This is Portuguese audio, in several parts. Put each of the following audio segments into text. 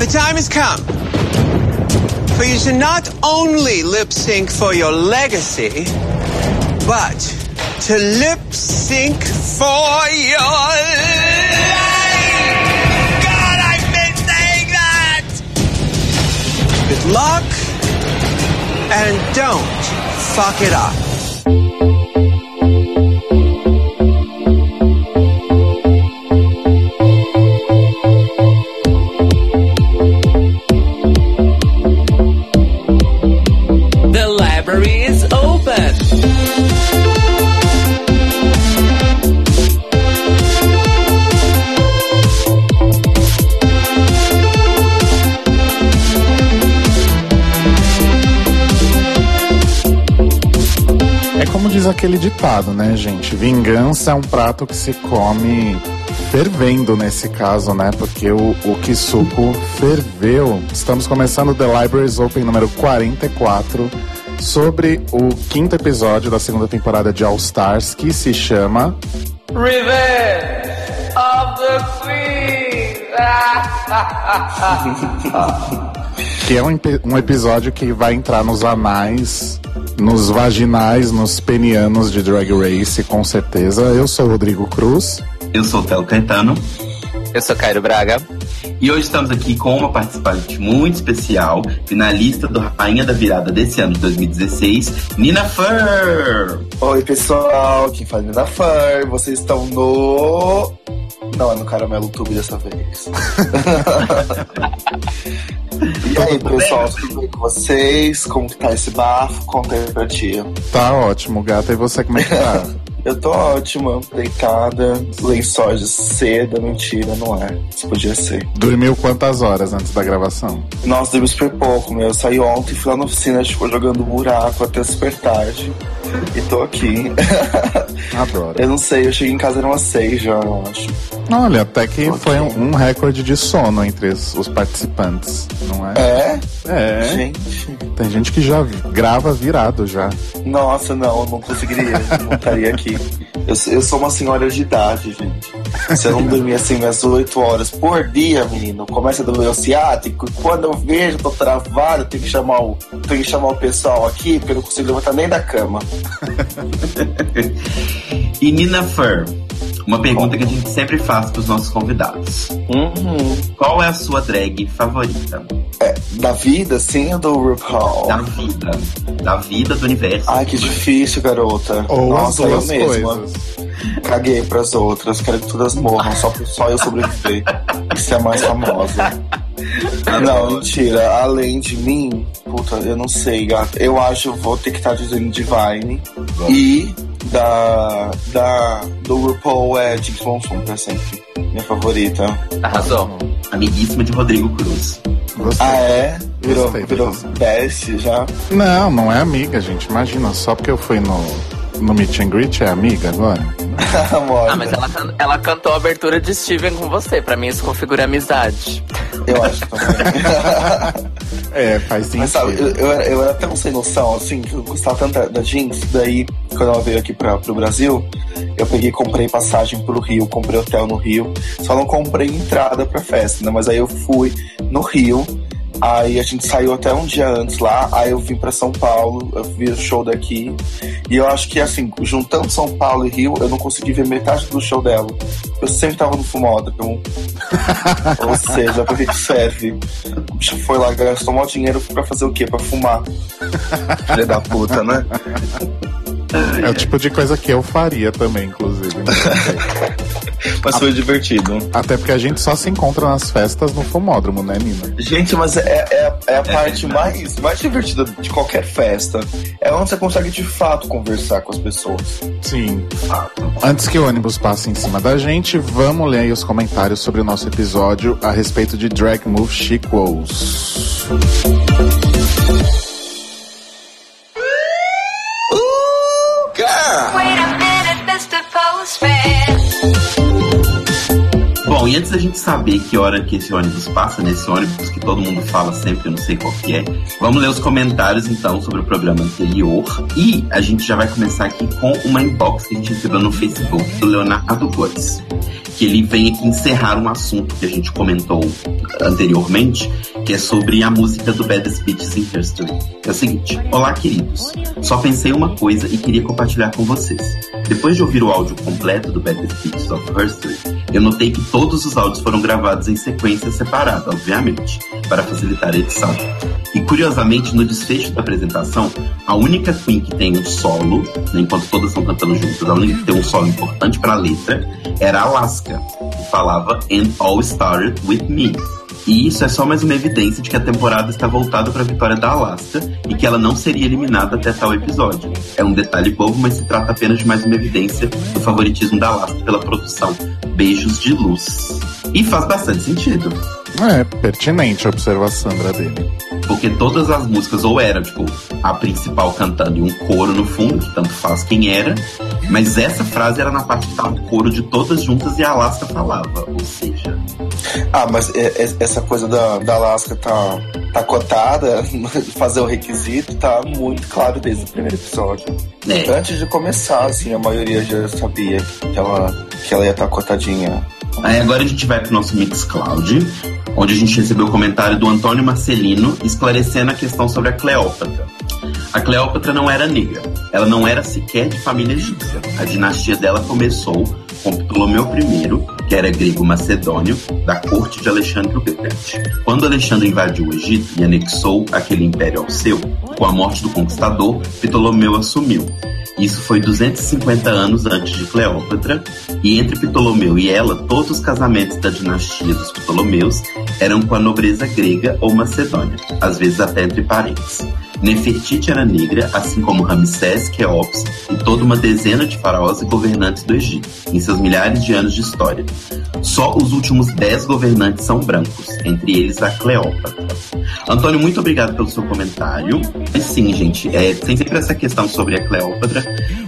The time has come for you to not only lip sync for your legacy, but to lip sync for your life. God, I've been saying that. Good luck, and don't fuck it up. Aquele ditado, né, gente? Vingança é um prato que se come fervendo nesse caso, né? Porque o, o Kisuko ferveu. Estamos começando The Libraries Open número 44 sobre o quinto episódio da segunda temporada de All Stars que se chama Revenge of the Queen. que é um, um episódio que vai entrar nos anais, nos vaginais, nos penianos de Drag Race, com certeza. Eu sou o Rodrigo Cruz. Eu sou o Telo Caetano Eu sou Cairo Braga. e hoje estamos aqui com uma participante muito especial, finalista do Rainha da Virada desse ano de 2016, Nina Fur. Oi, pessoal, quem fala é da Fur, vocês estão no. Não, é no Caramelo Tube dessa vez. e aí, pessoal, tudo bem com vocês? Como que tá esse bafo? Conta aí pra tia. Tá ótimo, gata. E você, como é que tá? Eu tô ótima, deitada, lençóis de seda, mentira, não é. Isso podia ser. Dormiu quantas horas antes da gravação? Nossa, dormi super pouco, meu. Eu saí ontem, fui lá na oficina, ficou jogando buraco até super tarde. E tô aqui. Adoro. eu não sei, eu cheguei em casa, eram umas seis já, eu acho. Olha, até que Ok. foi um, um recorde de sono entre os, os participantes, não é? É? É. Gente. Tem gente que já grava virado já. Nossa, não, eu não conseguiria, não estaria aqui. Eu, sou- eu sou uma senhora de idade, gente. Se eu não dormir assim minhas oito horas por dia, menino, começa a doer o ciático. e Quando eu vejo, tô travado, tenho que chamar o, tenho que chamar o pessoal aqui, porque eu não consigo levantar nem da cama. E Nina Fur, uma pergunta que a gente sempre faz para os nossos convidados. Uhum. Qual é a sua drag favorita? Da vida, sim, ou do RuPaul? Da vida. Da vida, do universo. Ai, que difícil, garota. Ou Nossa, eu mesma. coisas. Caguei pras outras, quero que todas morram, só, só eu sobreviver. e ser a mais famosa. Não, mentira. Além de mim, puta, eu não sei, gata. Eu acho que eu vou ter que estar dizendo Divine. E da, da, do RuPaul é Jinx Monsoon pra sempre. Minha favorita. Arrasou. Amiguíssima de Rodrigo Cruz. Gostei. Ah, é? Virou, Gostei, virou best já. Não, não é amiga, gente. Imagina, só porque eu fui no, no meet and greet é amiga agora? Ah, mas ela, ela cantou a abertura de Steven com você. Pra mim isso configura amizade. eu acho também. É, faz sentido. Mas sabe, eu, eu era, eu era tão sem noção, assim, que eu gostava tanto da, Jinx, daí, quando ela veio aqui pra, pro Brasil, eu peguei e comprei passagem pro Rio, comprei hotel no Rio, só não comprei entrada pra festa, né? Mas aí eu fui no Rio, aí a gente saiu até um dia antes lá, aí eu vim pra São Paulo, eu vi o show daqui, e eu acho que, assim, juntando São Paulo e Rio, eu não consegui ver metade do show dela. Eu sempre tava no fumódromo. Ou seja, pra que serve? O bicho foi lá, gastou maior dinheiro pra fazer o quê? Pra fumar. Filha da puta, né? É o tipo de coisa que eu faria também, inclusive. Mas foi divertido. Até porque a gente só se encontra nas festas no fumódromo, né, Nina? Gente, mas é, é, é a parte mais, mais divertida de qualquer festa. É onde você consegue de fato conversar com as pessoas. Sim. Antes que o ônibus passe em cima da gente, vamos ler aí os comentários sobre o nosso episódio a respeito de Drag Move Sequels. Wait e antes da gente saber que hora que esse ônibus passa, nesse ônibus que todo mundo fala sempre, eu não sei qual que é, vamos ler os comentários então sobre o programa anterior. E a gente já vai começar aqui com uma inbox que a gente recebeu no Facebook do Leonardo Góes que ele vem aqui encerrar um assunto que a gente comentou anteriormente, que é sobre a música do Baddest Bitches in History. É o seguinte: Olá, queridos. Só pensei uma coisa e queria compartilhar com vocês. Depois de ouvir o áudio completo do Baddest Bitches of History, eu notei que todos os áudios foram gravados em sequência separada, obviamente, para facilitar a edição. E curiosamente, no desfecho da apresentação, a única Queen que tem um solo, né, enquanto todas estão cantando juntas, a única que tem um solo importante para a letra era Alaska, que falava And All Started With Me. E isso é só mais uma evidência de que a temporada está voltada para a vitória da Alaska e que ela não seria eliminada até tal episódio. É um detalhe bobo, mas se trata apenas de mais uma evidência do favoritismo da Alaska pela produção. Beijos de luz. E faz bastante sentido. É, pertinente a observação dele. Porque todas as músicas ou era, tipo, a principal cantando e um coro no fundo, que tanto faz quem era, mas essa frase era na parte que tava o coro de todas juntas e a Alaska falava, ou seja. Ah, mas é, é, essa coisa da, da Alaska tá, tá cotada, fazer o requisito, tá muito claro desde o primeiro episódio. É. Antes de começar, assim, a maioria já sabia que ela, que ela ia estar tá cotadinha Aí agora a gente vai pro nosso Mixcloud, onde a gente recebeu o comentário do Antônio Marcelino esclarecendo a questão sobre a Cleópatra. A Cleópatra não era negra, ela não era sequer de família egípcia. A dinastia dela começou com Ptolomeu I, que era grego-macedônio, da corte de Alexandre o Grande. Quando Alexandre invadiu o Egito e anexou aquele império ao seu, com a morte do conquistador, Ptolomeu assumiu. Isso foi 250 anos antes de Cleópatra, e entre Ptolomeu e ela, todos os casamentos da dinastia dos Ptolomeus eram com a nobreza grega ou macedônia, às vezes até entre parentes. Nefertiti era negra, assim como Ramsés, Queops e toda uma dezena de faraós e governantes do Egito, em seus milhares de anos de história. Só os últimos dez governantes são brancos, entre eles a Cleópatra. Antônio, muito obrigado pelo seu comentário. E sim, gente, é, tem sempre essa questão sobre a Cleópatra,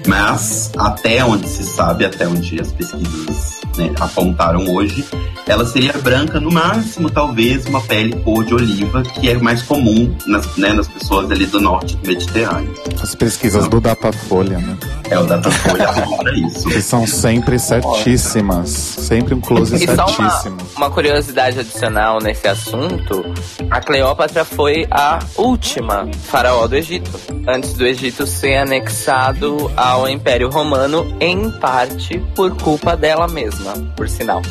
mas até onde se sabe, até onde as pesquisas né, apontaram hoje, ela seria branca, no máximo, talvez, uma pele cor de oliva, que é mais comum nas, né, nas pessoas ali do norte do Mediterrâneo. As pesquisas então, do Datafolha, né? É, o Datafolha para isso. Que são sempre certíssimas. Sempre um close e certíssimo. Só uma, uma curiosidade adicional nesse assunto: a Cleópatra foi a última faraó do Egito. Antes do Egito ser anexado ao Império Romano, em parte por culpa dela mesma, por sinal.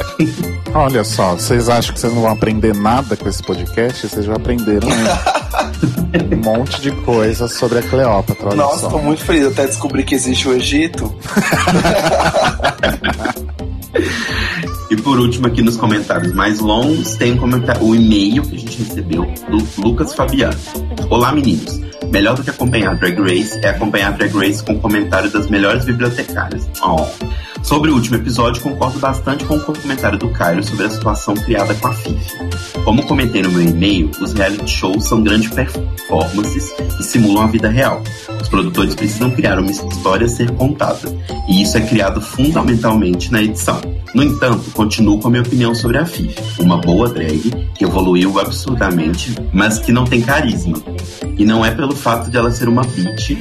Olha só, vocês acham que vocês não vão aprender nada com esse podcast? Vocês já aprenderam um monte de coisa sobre a Cleópatra. Olha Nossa, só. tô muito feliz até descobrir que existe o Egito. E por último, aqui nos comentários mais longos, tem um comentário, o e-mail que a gente recebeu do Lucas Fabiano. Olá, meninos. Melhor do que acompanhar Drag Race é acompanhar Drag Race com comentário das melhores bibliotecárias. Oh. Sobre o último episódio, concordo bastante com o comentário do Cairo sobre a situação criada com a FIFA. Como comentei no meu e-mail, os reality shows são grandes performances e simulam a vida real. Os produtores precisam criar uma história a ser contada, e isso é criado fundamentalmente na edição. No entanto, continuo com a minha opinião sobre a FIFA. Uma boa drag que evoluiu absurdamente, mas que não tem carisma. E não é pelo fato de ela ser uma bitch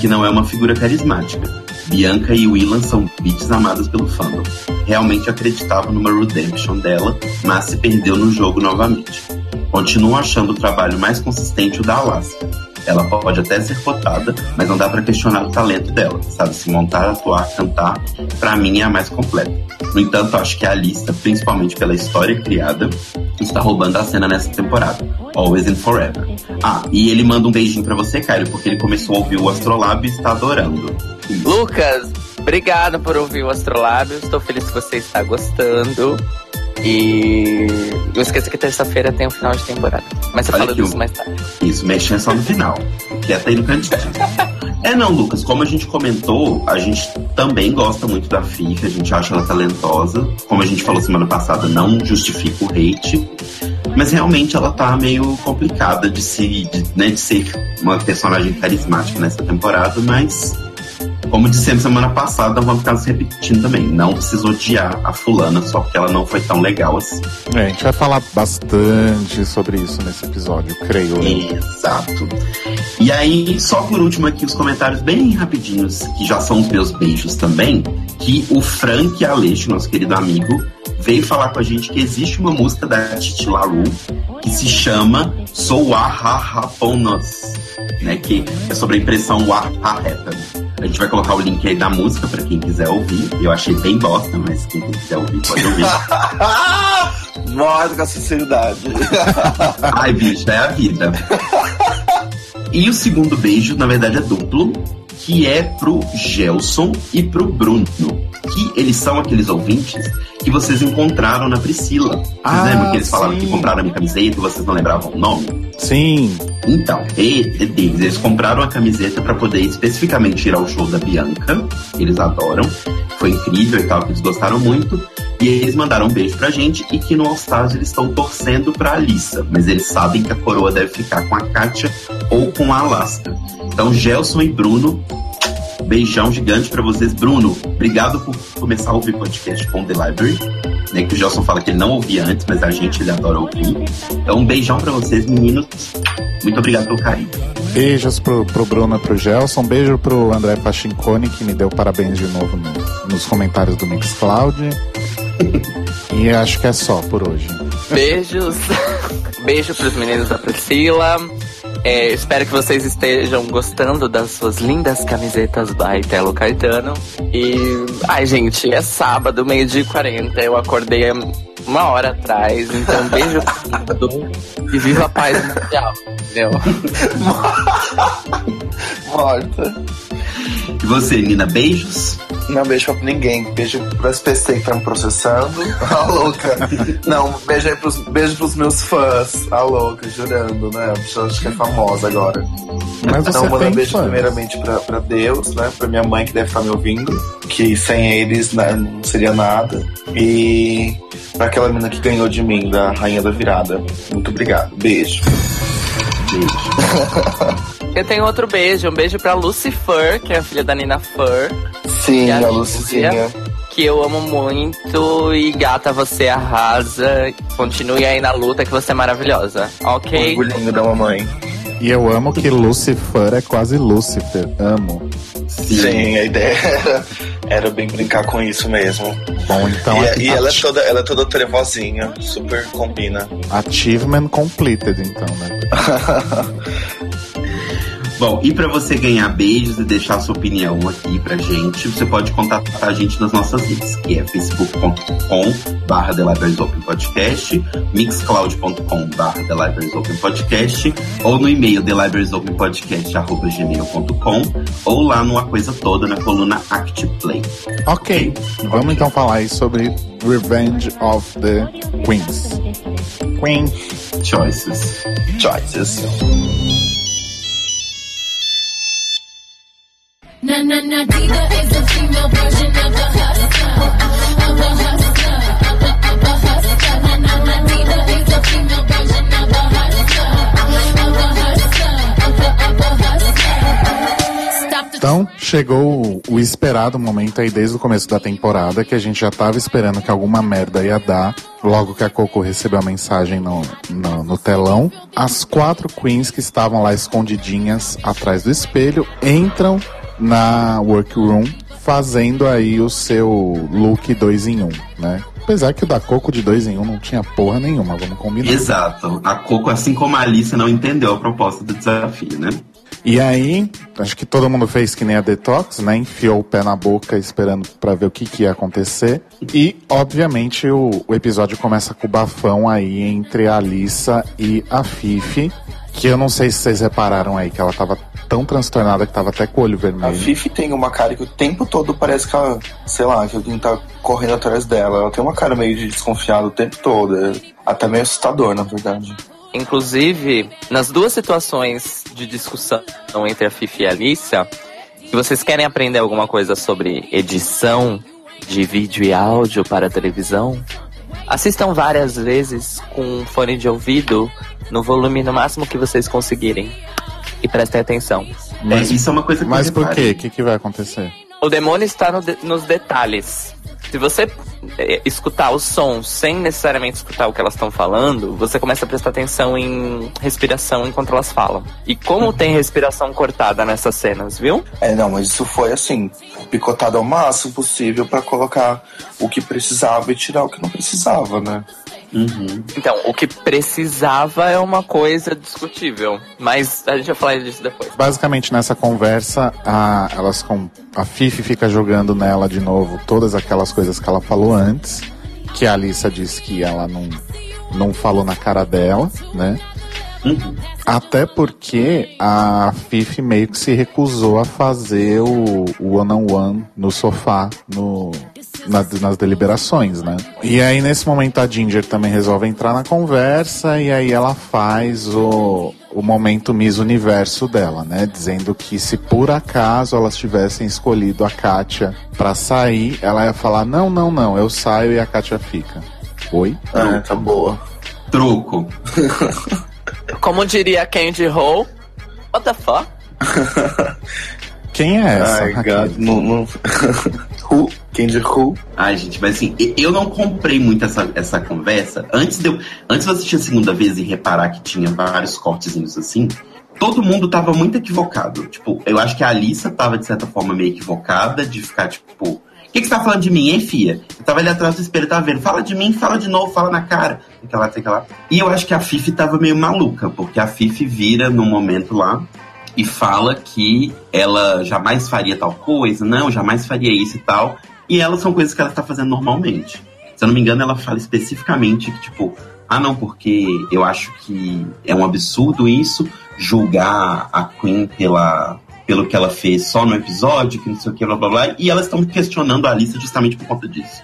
que não é uma figura carismática Bianca e Willan são beats amadas pelo fandom. Realmente acreditava numa redemption dela, mas se perdeu no jogo novamente. Continuo achando o trabalho mais consistente o da Alaska. Ela pode até ser cotada, mas não dá para questionar o talento dela, sabe? Se montar, atuar, cantar, para mim é a mais completa. No entanto, acho que a lista, principalmente pela história criada, está roubando a cena nessa temporada. Always and Forever. Ah, e ele manda um beijinho para você, Caio, porque ele começou a ouvir o Astrolab e está adorando. Lucas, obrigado por ouvir o Astrolábio. Estou feliz que você está gostando. E não esqueça que terça-feira tem o final de temporada. Mas você Olha fala disso mais tarde. Isso, mexendo só no final. Quieta aí no cantinho. é não, Lucas, como a gente comentou, a gente também gosta muito da FIFA, a gente acha ela talentosa. Como a gente falou semana passada, não justifica o hate. Mas realmente ela tá meio complicada de se, de, né, de ser uma personagem carismática nessa temporada, mas como dissemos semana passada, vamos ficar se repetindo também. Não precisa odiar a fulana só porque ela não foi tão legal assim. É, a gente vai falar bastante sobre isso nesse episódio, creio. Né? Exato. E aí, só por último aqui, os comentários bem rapidinhos, que já são os meus beijos também, que o Frank Aleixo, nosso querido amigo, veio falar com a gente que existe uma música da Titi Laru que se chama Sou Ponos, né? Que é sobre a impressão Wahahapan. A gente vai colocar o link aí da música para quem quiser ouvir. Eu achei bem bosta, mas quem quiser ouvir pode ouvir. Morre com a sinceridade. Ai, bicho, é a vida. E o segundo beijo, na verdade, é duplo, que é pro Gelson e pro Bruno. Que eles são aqueles ouvintes que vocês encontraram na Priscila. Vocês ah, lembram que eles falaram sim. que compraram a minha camiseta e vocês não lembravam o nome? Sim. Então, eles, eles compraram a camiseta para poder especificamente ir ao show da Bianca. Eles adoram. Foi incrível e tal, que eles gostaram muito. E eles mandaram um beijo pra gente e que no All Stars eles estão torcendo pra Alissa. Mas eles sabem que a coroa deve ficar com a Kátia ou com a Alaska. Então, Gelson e Bruno Beijão gigante para vocês. Bruno, obrigado por começar a ouvir podcast com The Library. Né, que o Gelson fala que ele não ouvia antes, mas a gente ele adora ouvir. Então, um beijão para vocês, meninos. Muito obrigado pelo carinho. Beijos pro, pro Bruno e pro Gelson. Beijo pro André Pachincone, que me deu parabéns de novo no, nos comentários do Mixcloud. e acho que é só por hoje. Beijos. Beijo pros meninos da Priscila. É, espero que vocês estejam gostando das suas lindas camisetas by Telo Caetano. E, ai, gente, é sábado, meio-dia e 40. Eu acordei uma hora atrás, então beijo e viva a paz mundial, entendeu? Morta. E você, Nina, beijos? Não beijo pra ninguém. Beijo pro SPC que tá me processando. A louca. Não, beijo aí pros, beijo pros meus fãs. A louca, jurando, né? Acho que é famosa agora. Mas então, manda um beijo fãs. primeiramente pra, pra Deus, né? Pra minha mãe que deve estar me ouvindo. Que sem eles né, não seria nada. E pra aquela menina que ganhou de mim, da Rainha da Virada. Muito obrigado. Beijo. Beijo. Eu tenho outro beijo. Um beijo pra Lucifer, que é a filha da Nina Fur. Sim, a, a Lucizinha. Que eu amo muito. E gata, você arrasa. Continue aí na luta, que você é maravilhosa. Ok? Orgulhinho da mamãe. E eu amo que Lucifer é quase Lucifer. Amo. Sim, Sim a ideia era, era, bem brincar com isso mesmo. Bom, então. E, e ela, é toda, ela é toda trevozinha, super combina. Achievement completed, então, né? Bom, e para você ganhar beijos e deixar sua opinião aqui pra gente, você pode contatar a gente nas nossas redes, que é facebook.com barra Podcast, mixcloud.com barra Podcast, ou no e-mail thelibrariesopenpodcast.gmail.com, ou lá numa coisa toda na coluna Act Play. Ok, vamos então falar aí sobre Revenge of the Queens. Queen Choices. Choices. Então, chegou o, esperado momento aí desde o começo da temporada, que a gente já tava esperando que alguma merda ia dar, logo que a Coco recebeu a mensagem no, no, no telão. As quatro queens que estavam lá escondidinhas atrás do espelho entram na workroom fazendo aí o seu look 2 em 1, um, né? Apesar que o da Coco de 2 em 1 um não tinha porra nenhuma, vamos combinar. Exato. A Coco, assim como a Alice, não entendeu a proposta do desafio, né? E aí, acho que todo mundo fez que nem a Detox, né? Enfiou o pé na boca esperando para ver o que, que ia acontecer. E, obviamente, o, o episódio começa com o bafão aí entre a Alissa e a Fifi. Que eu não sei se vocês repararam aí, que ela tava tão transtornada que tava até com o olho vermelho. A Fifi tem uma cara que o tempo todo parece que ela, sei lá, que alguém tá correndo atrás dela. Ela tem uma cara meio de desconfiada o tempo todo. É até meio assustador, na verdade. Inclusive, nas duas situações de discussão entre a Fifi e a Alicia, se vocês querem aprender alguma coisa sobre edição de vídeo e áudio para televisão, assistam várias vezes com um fone de ouvido no volume no máximo que vocês conseguirem e prestem atenção. Mas é, isso é uma coisa que Mas por quê? O que, que vai acontecer? O demônio está no de- nos detalhes. Se você é, escutar o som sem necessariamente escutar o que elas estão falando, você começa a prestar atenção em respiração enquanto elas falam. E como tem respiração cortada nessas cenas, viu? É, não, mas isso foi assim, picotado ao máximo possível pra colocar o que precisava e tirar o que não precisava, né? Uhum. Então, o que precisava é uma coisa discutível. Mas a gente vai falar disso depois. Basicamente, nessa conversa, a, elas com, a Fifi fica jogando nela de novo todas aquelas coisas que ela falou antes. Que a Alissa disse que ela não, não falou na cara dela, né? Uhum. Até porque a Fifi meio que se recusou a fazer o o one-on-one no sofá, no, na- nas deliberações, né? E aí, nesse momento, a Ginger também resolve entrar na conversa e aí ela faz o, o momento Miss Universo dela, né? Dizendo que se por acaso elas tivessem escolhido a Kátia pra sair, ela ia falar: não, não, não, eu saio e a Kátia fica. Oi? É, tá boa. Truco. Como diria Candy Ho, what the fuck? Quem é essa? Ai. Não, não... who? Quem de who? Ai, gente, mas assim, eu não comprei muito essa, essa conversa. Antes de, eu, antes de eu assistir a segunda vez e reparar que tinha vários cortezinhos assim, todo mundo tava muito equivocado. Tipo, eu acho que a Alissa tava, de certa forma, meio equivocada de ficar, tipo, o que, que você tá falando de mim, hein, fia? Eu tava ali atrás do espelho, tava vendo, fala de mim, fala de novo, fala na cara. Sei que lá, sei que lá. E eu acho que a Fifi tava meio maluca, porque a Fifi vira num momento lá e fala que ela jamais faria tal coisa, não, jamais faria isso e tal. E elas são coisas que ela está fazendo normalmente. Se eu não me engano, ela fala especificamente que, tipo, ah, não, porque eu acho que é um absurdo isso, julgar a Queen pela, pelo que ela fez só no episódio, que não sei o que, blá blá blá. E elas estão questionando a Alice justamente por conta disso.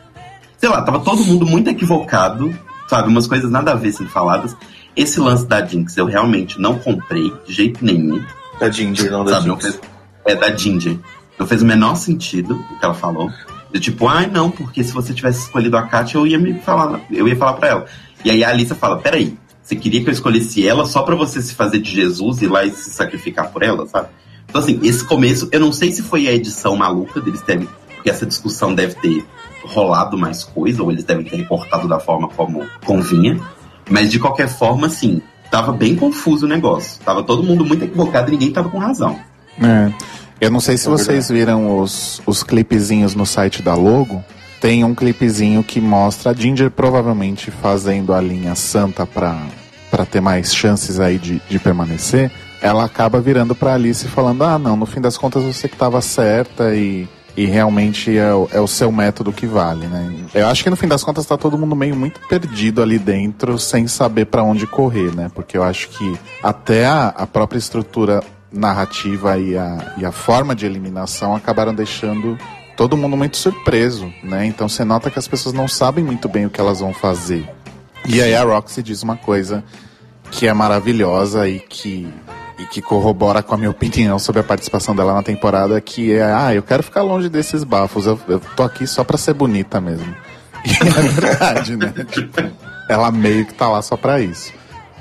Sei lá, tava todo mundo muito equivocado, sabe? Umas coisas nada a ver sendo faladas. Esse lance da Jinx eu realmente não comprei de jeito nenhum. Da Ginger, não da Sabe, não Jinx. fez, é da Ginger. Não fez o menor sentido o que ela falou. De tipo, ai não, porque se você tivesse escolhido a Katia, eu ia me falar, eu ia falar pra ela. E aí a Alissa fala, peraí, você queria que eu escolhesse ela só pra você se fazer de Jesus e ir lá e se sacrificar por ela, sabe? Então assim, esse começo, eu não sei se foi a edição maluca deles terem, porque essa discussão deve ter rolado mais coisa, ou eles devem ter recortado da forma como convinha. Mas de qualquer forma, assim, tava bem confuso o negócio. Tava todo mundo muito equivocado e ninguém tava com razão. É. Eu não sei se É vocês viram os, os clipezinhos no site da Logo. Tem um clipezinho que mostra a Ginger provavelmente fazendo a linha santa pra, pra ter mais chances aí de, de permanecer. Ela acaba virando pra Alice e falando: Ah, não, no fim das contas você que tava certa e, e realmente é o, é o seu método que vale, né? Eu acho que no fim das contas tá todo mundo meio muito perdido ali dentro, sem saber pra onde correr, né? Porque eu acho que até a, a própria estrutura narrativa e a, e a forma de eliminação acabaram deixando todo mundo muito surpreso, né? Então você nota que as pessoas não sabem muito bem o que elas vão fazer. E aí a Roxy diz uma coisa que é maravilhosa e que, e que corrobora com a minha opinião sobre a participação dela na temporada, que é, ah, eu quero ficar longe desses bafos, eu, eu tô aqui só pra ser bonita mesmo. E é verdade, né? Tipo, ela meio que tá lá só pra isso.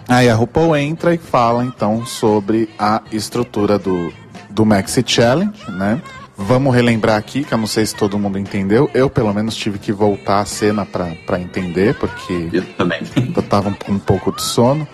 Aí a RuPaul entra e fala então sobre a estrutura do, do Maxi Challenge, né? Vamos relembrar aqui, que eu não sei se todo mundo entendeu. Eu, pelo menos, tive que voltar a cena pra, pra entender, porque Eu também. eu tava com um pouco de sono.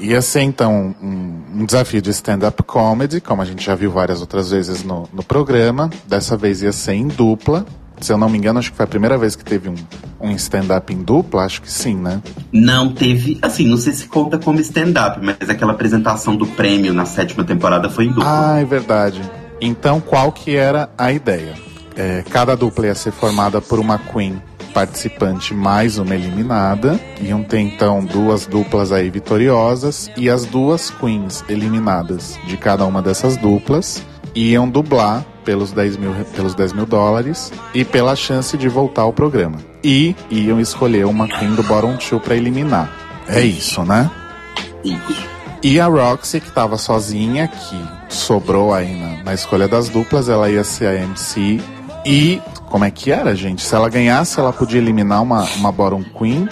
Ia ser então um, um desafio de stand-up comedy, como a gente já viu várias outras vezes no, no programa. Dessa vez ia ser em dupla. Se eu não me engano, acho que foi a primeira vez que teve um, um stand-up em dupla, acho que sim, né? Não teve, assim, não sei se conta como stand-up, mas aquela apresentação do prêmio na sétima temporada foi em dupla. Ah, é verdade. Então, qual que era a ideia? É, cada dupla ia ser formada por uma queen participante mais uma eliminada. Iam ter então duas duplas aí vitoriosas e as duas queens eliminadas de cada uma dessas duplas iam dublar pelos 10 mil, pelos 10 mil dólares e pela chance de voltar ao programa. E iam escolher uma queen do bottom two para eliminar. É isso, né? E a Roxy, que tava sozinha, que sobrou aí na, na escolha das duplas, ela ia ser a MC. E como é que era, gente? Se ela ganhasse, ela podia eliminar uma, uma Bottom Queen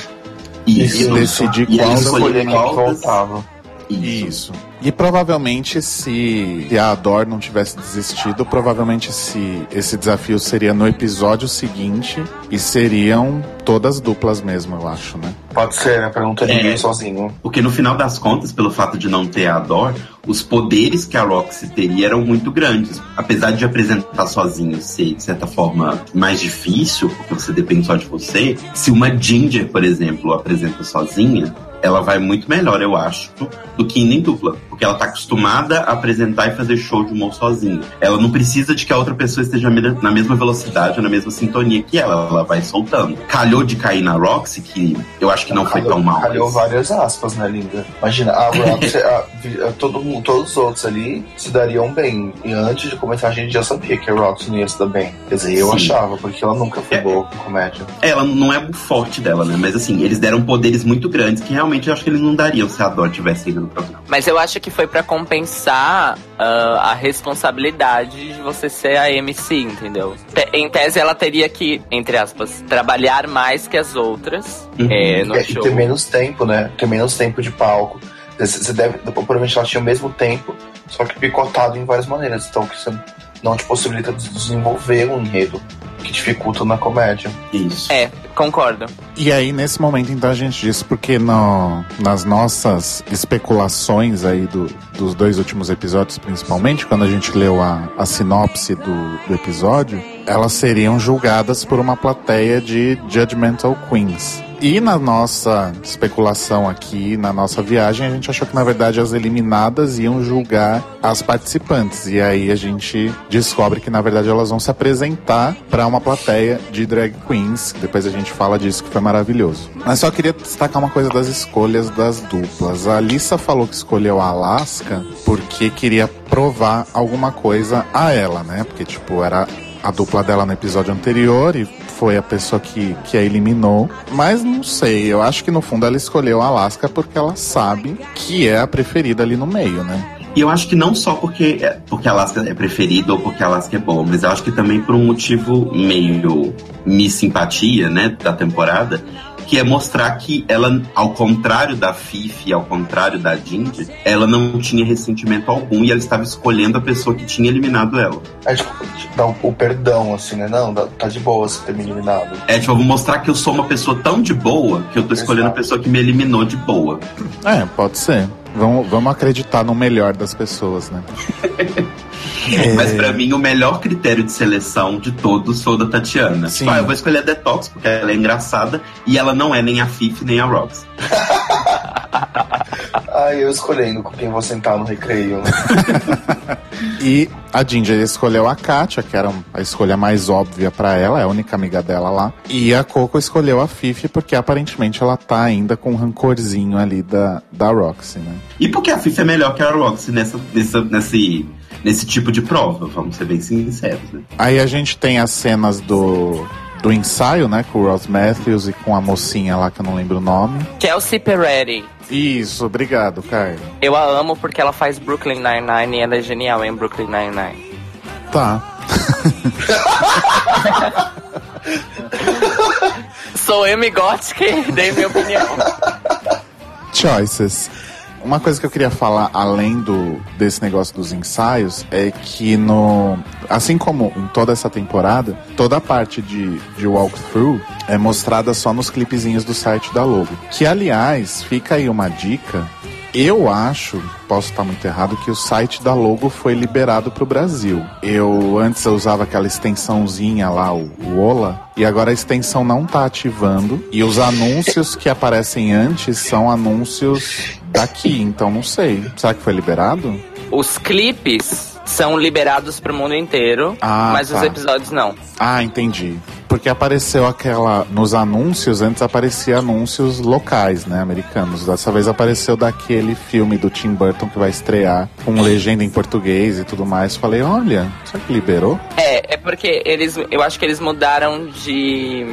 Isso. e decidir E qual. escolher qual voltava. Isso. E provavelmente se, se a Ador não tivesse desistido, provavelmente se esse desafio seria no episódio seguinte e seriam todas duplas mesmo, eu acho, né? Pode ser, né? Pra não ter É. ninguém sozinho. Porque no final das contas, pelo fato de não ter a Dor, os poderes que a Roxy teria eram muito grandes. Apesar de apresentar sozinho ser, de certa forma, mais difícil, porque você depende só de você, se uma Ginger, por exemplo, apresenta sozinha, ela vai muito melhor, eu acho, do que indo em dupla. Porque ela tá acostumada a apresentar e fazer show de humor sozinha. Ela não precisa de que a outra pessoa esteja na mesma velocidade, na mesma sintonia que ela. Ela vai soltando. Calhou de cair na Roxy, que eu acho que não foi tão mal. Calhou mas- várias aspas, né, linda? Imagina, a Roxy, a- a- todo todos os outros ali se dariam bem. E antes de começar, a gente já sabia que a Roxy não ia se dar bem. Quer dizer, eu Sim. achava, porque ela nunca foi É. boa com comédia. Ela não é o forte dela, né? Mas assim, eles deram poderes muito grandes que realmente eu acho que eles não dariam se a Dor tivesse ido no programa. Mas eu acho que foi pra compensar ah, a responsabilidade de você ser a MC, entendeu? Te- em tese, ela teria que, entre aspas, trabalhar mais que as outras Uhum. é, no E, e show. ter menos tempo, né? Ter menos tempo de palco. Você deve, provavelmente ela tinha o mesmo tempo, só que picotado em várias maneiras. Então, que você não te possibilita de desenvolver um enredo que dificulta na comédia. Isso. É, concordo. E aí, nesse momento, então, a gente disse, porque no, nas nossas especulações aí do- dos dois últimos episódios, principalmente, quando a gente leu a, a sinopse do, do episódio, elas seriam julgadas por uma plateia de Judgmental Queens. E na nossa especulação aqui, na nossa viagem, a gente achou que na verdade as eliminadas iam julgar as participantes. E aí a gente descobre que na verdade elas vão se apresentar para uma plateia de drag queens. Depois a gente fala disso que foi maravilhoso. Mas só queria destacar uma coisa das escolhas das duplas. A Alissa falou que escolheu a Alaska porque queria provar alguma coisa a ela, né? Porque tipo, era a dupla dela no episódio anterior e foi a pessoa que, que a eliminou. Mas não sei, eu acho que no fundo ela escolheu a Alaska porque ela sabe que é a preferida ali no meio, né? E eu acho que não só porque, é- porque a Alaska é preferida ou porque a Alaska é boa, mas eu acho que também por um motivo meio me simpatia, né, da temporada, que é mostrar que ela, ao contrário da Fifi, ao contrário da Ginger, ela não tinha ressentimento algum e ela estava escolhendo a pessoa que tinha eliminado ela. Aí, tipo, dá o, o perdão, assim, né? Não, dá- tá de boa você ter me eliminado. É, tipo, eu vou mostrar que eu sou uma pessoa tão de boa que eu tô escolhendo a Exato. pessoa que me eliminou de boa. É, pode ser. Vamos, vamos acreditar no melhor das pessoas, né? É. Mas pra mim, o melhor critério de seleção de todos foi o da Tatiana. Sim. Tipo, ah, eu vou escolher a Detox porque ela é engraçada e ela não é nem a Fifi nem a Rox. Ai, eu escolhendo com quem vou sentar no recreio. né? E a Ginger escolheu a Katia, que era a escolha mais óbvia pra ela, é a única amiga dela lá. E a Coco escolheu a Fifi porque aparentemente ela tá ainda com um rancorzinho ali da, da Roxy, né? E porque a Fifi é melhor que a Roxy nessa, nessa, nesse, nesse tipo de prova, vamos ser bem sinceros, né? Aí a gente tem as cenas do, do ensaio, né? Com o Ross Matthews e com a mocinha lá que eu não lembro o nome. Kelsey Peretti. Isso, obrigado, Caio. Eu a amo porque ela faz Brooklyn Nine-Nine e ela é genial em Brooklyn Nine-Nine. Tá. Sou Amy Gothic e dei minha opinião. Choices. Uma coisa que eu queria falar além do desse negócio dos ensaios é que no assim como em toda essa temporada, toda a parte de, de walkthrough é mostrada só nos clipezinhos do site da Logo. Que aliás, fica aí uma dica. Eu acho, posso estar muito errado, que o site da Logo foi liberado para o Brasil. Eu antes eu usava aquela extensãozinha lá, o, o Ola, e agora a extensão não tá ativando. E os anúncios que aparecem antes são anúncios daqui, então não sei. Será que foi liberado? Os clipes são liberados pro mundo inteiro, Ah, mas os tá. episódios não. Ah, entendi. Porque apareceu aquela. Nos anúncios, antes aparecia anúncios locais, né? Americanos. Dessa vez apareceu daquele filme do Tim Burton que vai estrear com legenda em português e tudo mais. Falei, olha, será que liberou? É, é porque eles, eu acho que eles mudaram de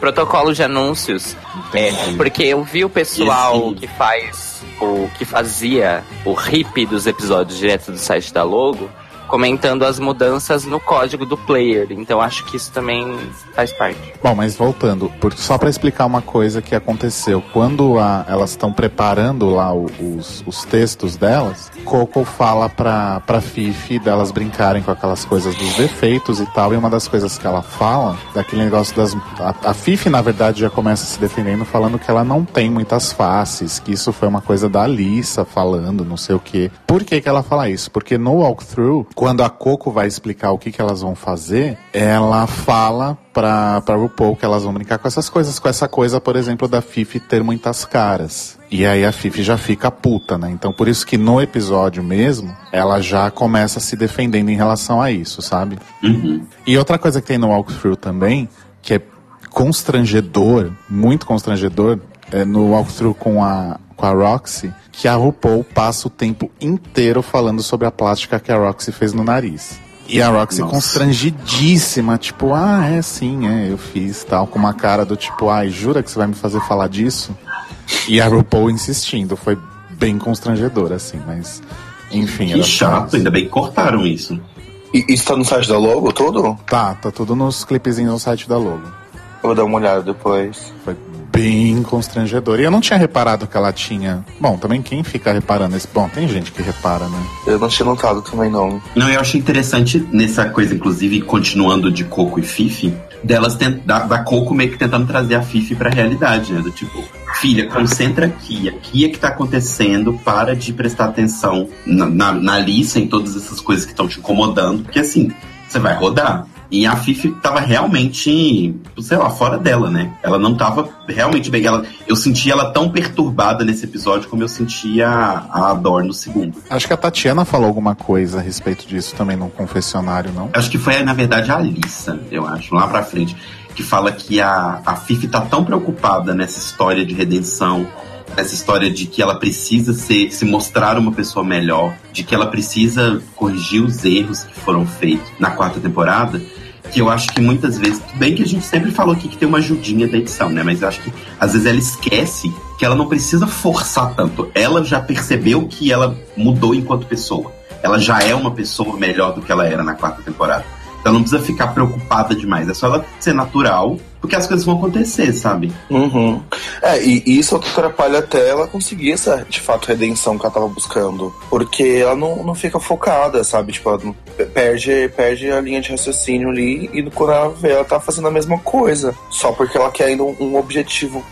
protocolo de anúncios. É, porque eu vi o pessoal Esse- que faz o que fazia o hip dos episódios direto do site da Logo comentando as mudanças no código do player. Então acho que isso também faz parte. Bom, mas voltando, por- só pra explicar uma coisa que aconteceu. Quando a- elas estão preparando lá o- os, os textos delas, Coco fala pra, pra Fifi delas brincarem com aquelas coisas dos defeitos e tal. E uma das coisas que ela fala, daquele negócio das. A, a Fifi, na verdade, já começa se defendendo, falando que ela não tem muitas faces, que isso foi uma coisa da Alissa falando, não sei o quê. Por que, que ela fala isso? Porque no walkthrough, quando a Coco vai explicar o que, que elas vão fazer, ela fala pra, pra RuPaul que elas vão brincar com essas coisas, com essa coisa, por exemplo, da Fifi ter muitas caras. E aí a Fifi já fica puta, né? Então por isso que no episódio mesmo, ela já começa se defendendo em relação a isso, sabe? Uhum. E outra coisa que tem no walkthrough também, que é constrangedor, muito constrangedor, é no walkthrough com a, com a Roxy, que a RuPaul passa o tempo inteiro falando sobre a plástica que a Roxy fez no nariz. E a Roxy Nossa. constrangidíssima, tipo, ah, é sim, é, eu fiz, tal, com uma cara do tipo, ai, jura que você vai me fazer falar disso? E a RuPaul insistindo, foi bem constrangedor, assim, mas, enfim. Que chato, isso. ainda bem que cortaram isso. E isso tá no site da logo todo? Tá, tá tudo nos clipezinhos no site da Logo. Eu vou dar uma olhada depois. Foi bem constrangedor. E eu não tinha reparado que ela tinha. Bom, também quem fica reparando esse. Bom, tem gente que repara, né? Eu não tinha notado também, não. Não, eu achei interessante nessa coisa, inclusive, continuando de Coco e Fifi, delas tent, da, da Coco meio que tentando trazer a Fifi pra realidade, né? Do tipo, filha, concentra aqui, aqui é que tá acontecendo, para de prestar atenção na, na, na Alissa, em todas essas coisas que estão te incomodando, porque assim, você vai rodar. E a Fifi tava realmente, sei lá, fora dela, né? Ela não tava realmente bem. Ela, eu senti ela tão perturbada nesse episódio como eu sentia a Ador no segundo. Acho que a Tatiana falou alguma coisa a respeito disso também no confessionário, não? Acho que foi, na verdade, a Alissa, eu acho, lá pra frente, que fala que a, a Fifi tá tão preocupada nessa história de redenção, nessa história de que ela precisa ser, se mostrar uma pessoa melhor, de que ela precisa corrigir os erros que foram feitos na quarta temporada, que eu acho que muitas vezes, tudo bem que a gente sempre falou aqui que tem uma ajudinha da edição, né? Mas eu acho que às vezes ela esquece que ela não precisa forçar tanto. Ela já percebeu que ela mudou enquanto pessoa. Ela já é uma pessoa melhor do que ela era na quarta temporada. Então não precisa ficar preocupada demais. É só ela ser natural, porque as coisas vão acontecer, sabe? Uhum. É, e isso atrapalha até ela conseguir essa, de fato, redenção que ela tava buscando. Porque ela não, não fica focada, sabe? Tipo, ela perde, perde a linha de raciocínio ali e quando ela vê, ela tá fazendo a mesma coisa. Só porque ela quer ainda um, um objetivo.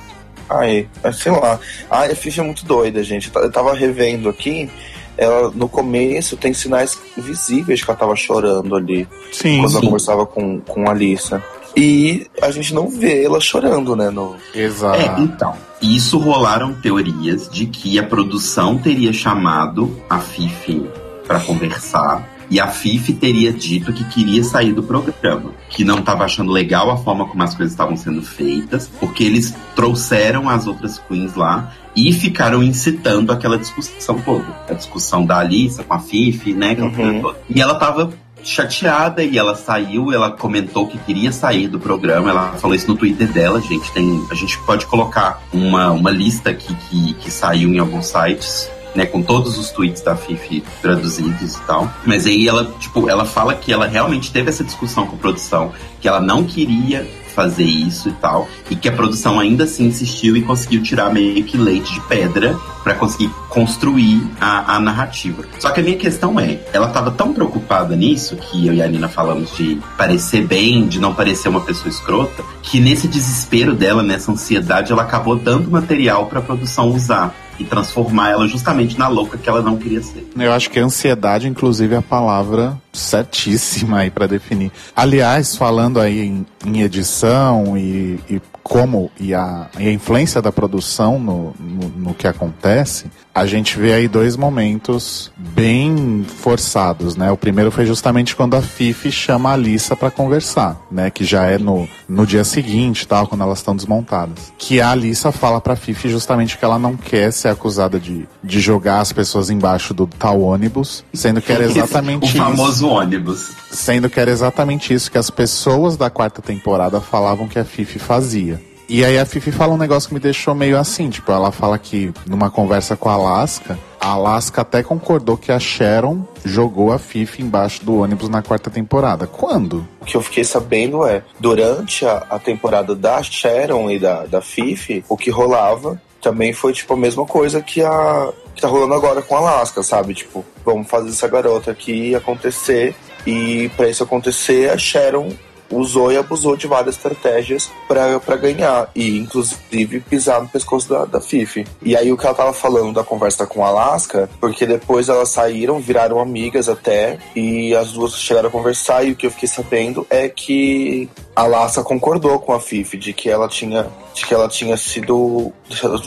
Ai, sei lá. Ai, a Fifi é muito doida, gente. Eu tava revendo aqui. Ela, no começo, tem sinais visíveis que ela tava chorando ali Sim, quando ela sim. conversava com, com a Alissa. E a gente não vê ela chorando, né? No, Exato. É, então. Isso rolaram teorias de que a produção teria chamado a Fifi pra conversar e a Fifi teria dito que queria sair do programa, que não estava achando legal a forma como as coisas estavam sendo feitas, porque eles trouxeram as outras queens lá e ficaram incitando aquela discussão toda, a discussão da Alissa com a Fifi, né, aquela Uhum. E ela tava chateada e ela saiu, ela comentou que queria sair do programa, ela falou isso no Twitter dela, gente, tem, a gente pode colocar uma, uma lista aqui que, que saiu em alguns sites, né, com todos os tweets da Fifi traduzidos e tal. Mas aí ela, tipo, ela fala que ela realmente teve essa discussão com a produção, que ela não queria fazer isso e tal, e que a produção ainda assim insistiu e conseguiu tirar meio que leite de pedra pra conseguir construir a, a narrativa. Só que a minha questão é, ela tava tão preocupada nisso, que eu e a Nina falamos de parecer bem, de não parecer uma pessoa escrota, que nesse desespero dela, nessa ansiedade, ela acabou dando material pra produção usar e transformar ela justamente na louca que ela não queria ser. Eu acho que ansiedade, inclusive, é a palavra certíssima aí pra definir. Aliás, falando aí em, em edição e, e como e a, e a influência da produção no, no, no que acontece, a gente vê aí dois momentos bem forçados, né? O primeiro foi justamente quando a Fifi chama a Alissa pra conversar, né? Que já é no, no dia seguinte, tal, quando elas estão desmontadas. Que a Alissa fala pra Fifi justamente que ela não quer ser acusada de, de jogar as pessoas embaixo do tal ônibus, sendo que era exatamente o isso. famoso ônibus. Sendo que era exatamente isso que as pessoas da quarta temporada falavam que a Fifi fazia. E aí a Fifi fala um negócio que me deixou meio assim, tipo, ela fala que numa conversa com a Alaska, a Alaska até concordou que a Sharon jogou a Fifi embaixo do ônibus na quarta temporada. Quando? O que eu fiquei sabendo é, durante a, a temporada da Sharon e da, da Fifi, o que rolava também foi tipo a mesma coisa que a que tá rolando agora com Alaska, sabe? Tipo, vamos fazer essa garota aqui acontecer e para isso acontecer, a Sharon usou e abusou de várias estratégias para ganhar e inclusive pisar no pescoço da, da Fifi. E aí o que ela tava falando da conversa com a Alaska, porque depois elas saíram, viraram amigas até e as duas chegaram a conversar e o que eu fiquei sabendo é que a Alaska concordou com a Fifi de que ela tinha de que ela tinha sido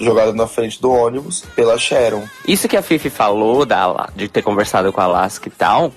jogada na frente do ônibus pela Sharon. Isso que a Fifi falou da, de ter conversado com a Alaska e tal,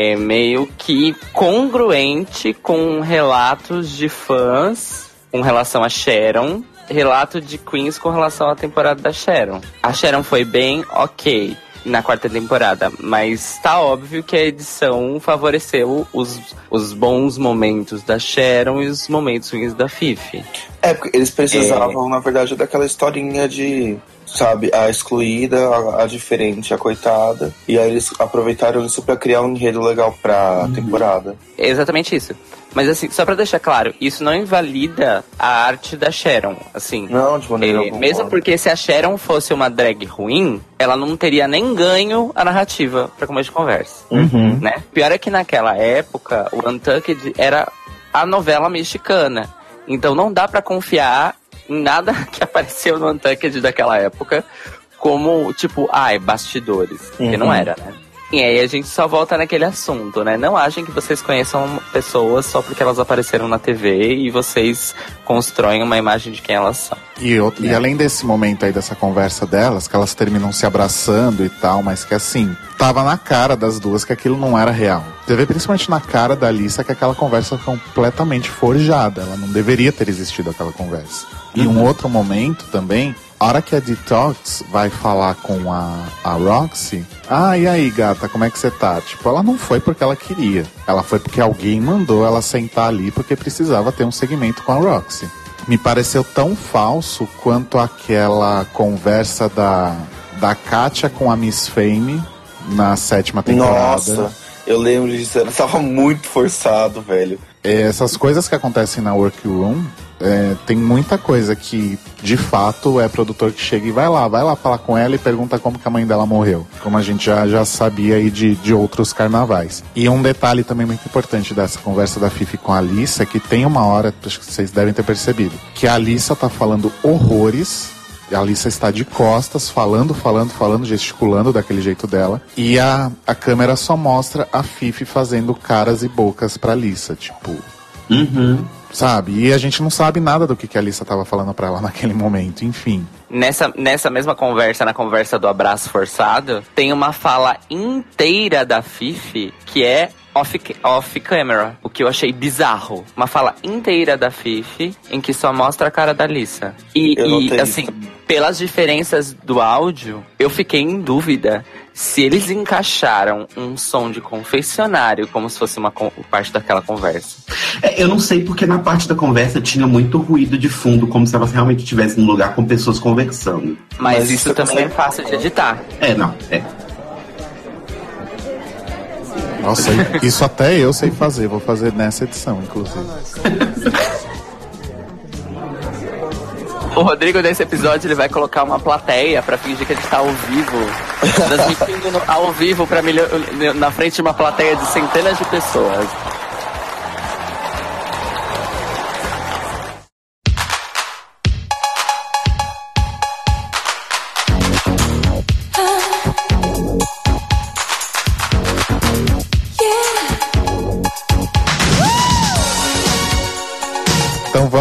é meio que congruente com relatos de fãs com relação a Sharon, relato de Queens com relação à temporada da Sharon. A Sharon foi bem ok na quarta temporada, mas tá óbvio que a edição favoreceu os, os bons momentos da Sharon e os momentos ruins da Fifi. É, porque eles precisavam, na verdade, daquela historinha de, sabe, a excluída, a, a diferente, a coitada. E aí eles aproveitaram isso pra criar um enredo legal pra temporada. É exatamente isso. Mas assim, só pra deixar claro, isso não invalida a arte da Sharon, assim. Não, de maneira É, alguma. mesmo porque se a Sharon fosse uma drag ruim, ela não teria nem ganho a narrativa pra começo de conversa, Uhum. né? Pior é que naquela época, o Untucked era a novela mexicana. Então não dá pra confiar nada que apareceu no Untucked daquela época como, tipo, ai, bastidores. Uhum. não era, né? E aí a gente só volta naquele assunto, né? Não achem que vocês conheçam pessoas só porque elas apareceram na TV e vocês constroem uma imagem de quem elas são. E, outro- e além desse momento aí dessa conversa delas, que elas terminam se abraçando e tal, mas que assim, tava na cara das duas que aquilo não era real. Teve principalmente na cara da Alissa que aquela conversa foi completamente forjada. Ela não deveria ter existido aquela conversa. E um outro momento também, a hora que a Detox vai falar com a, a Roxy, ah, e aí, gata, como é que você tá? Tipo, ela não foi porque ela queria. Ela foi porque alguém mandou ela sentar ali porque precisava ter um segmento com a Roxy me pareceu tão falso quanto aquela conversa da, da Katia com a Miss Fame na sétima temporada. Nossa, eu lembro disso, ela tava muito forçado, velho. É, Essas coisas que acontecem na workroom, é, tem muita coisa que, de fato, é produtor que chega e vai lá, vai lá falar com ela e pergunta como que a mãe dela morreu. Como a gente já, já sabia aí de, de outros carnavais. E um detalhe também muito importante dessa conversa da Fifi com a Alissa é que tem uma hora, acho que vocês devem ter percebido, que a Alissa tá falando horrores a Alissa está de costas, falando, falando, falando, gesticulando daquele jeito dela. E a, a câmera só mostra a Fifi fazendo caras e bocas pra Alissa. Tipo, Uhum. Sabe? E a gente não sabe nada do que, que a Alissa tava falando pra ela naquele momento, enfim. Nessa, nessa mesma conversa, na conversa do abraço forçado, tem uma fala inteira da Fifi que é off, off camera, o que eu achei bizarro. Uma fala inteira da Fifi em que só mostra a cara da Lisa. E, e, assim, isso. pelas diferenças do áudio, eu fiquei em dúvida se eles encaixaram um som de confessionário como se fosse uma parte daquela conversa. É, eu não sei porque na parte da conversa tinha muito ruído de fundo, como se elas realmente estivessem num lugar com pessoas conversando. Mas, Mas isso também é fácil de editar. É, não, é. Nossa, isso até eu sei fazer, vou fazer nessa edição, inclusive. O Rodrigo, nesse episódio, ele vai colocar uma plateia pra fingir que ele está ao vivo. Transmitindo ao vivo pra milho... na frente de uma plateia de centenas de pessoas.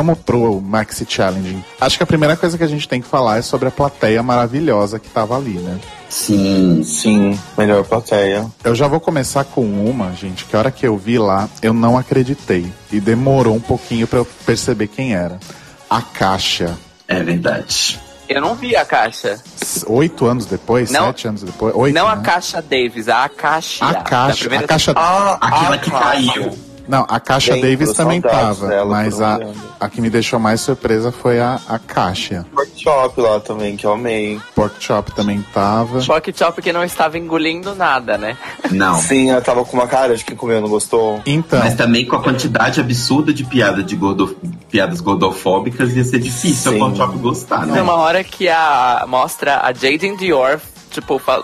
Vamos pro Maxi Challenge. Acho que a primeira coisa que a gente tem que falar é sobre a plateia maravilhosa que tava ali, né? Sim. Sim, melhor plateia. Eu já vou começar com uma, gente, que a hora que eu vi lá, eu não acreditei. E demorou um pouquinho pra eu perceber quem era. A Caixa. É verdade. Eu não vi a caixa. Oito anos depois, Não. sete anos depois, oito, não a né? Caixa Davis, a Caixa. A Caixa, a Caixa... Ah, Aquela a que caiu. Não, a Caixa Lembro, Davis também tava, dela, mas a, a que me deixou mais surpresa foi a, a Caixa. Workshop lá também, que eu amei. Pork Chop também tava. Choque Chop que não estava engolindo nada, né? Não. Sim, ela tava com uma cara de quem comeu não gostou. Então, Mas também com a quantidade absurda de piada de gordo... piadas gordofóbicas ia ser difícil Sim. a Pork Chop gostar, Tem né? uma hora que a mostra a Jaden Dior, tipo, fa-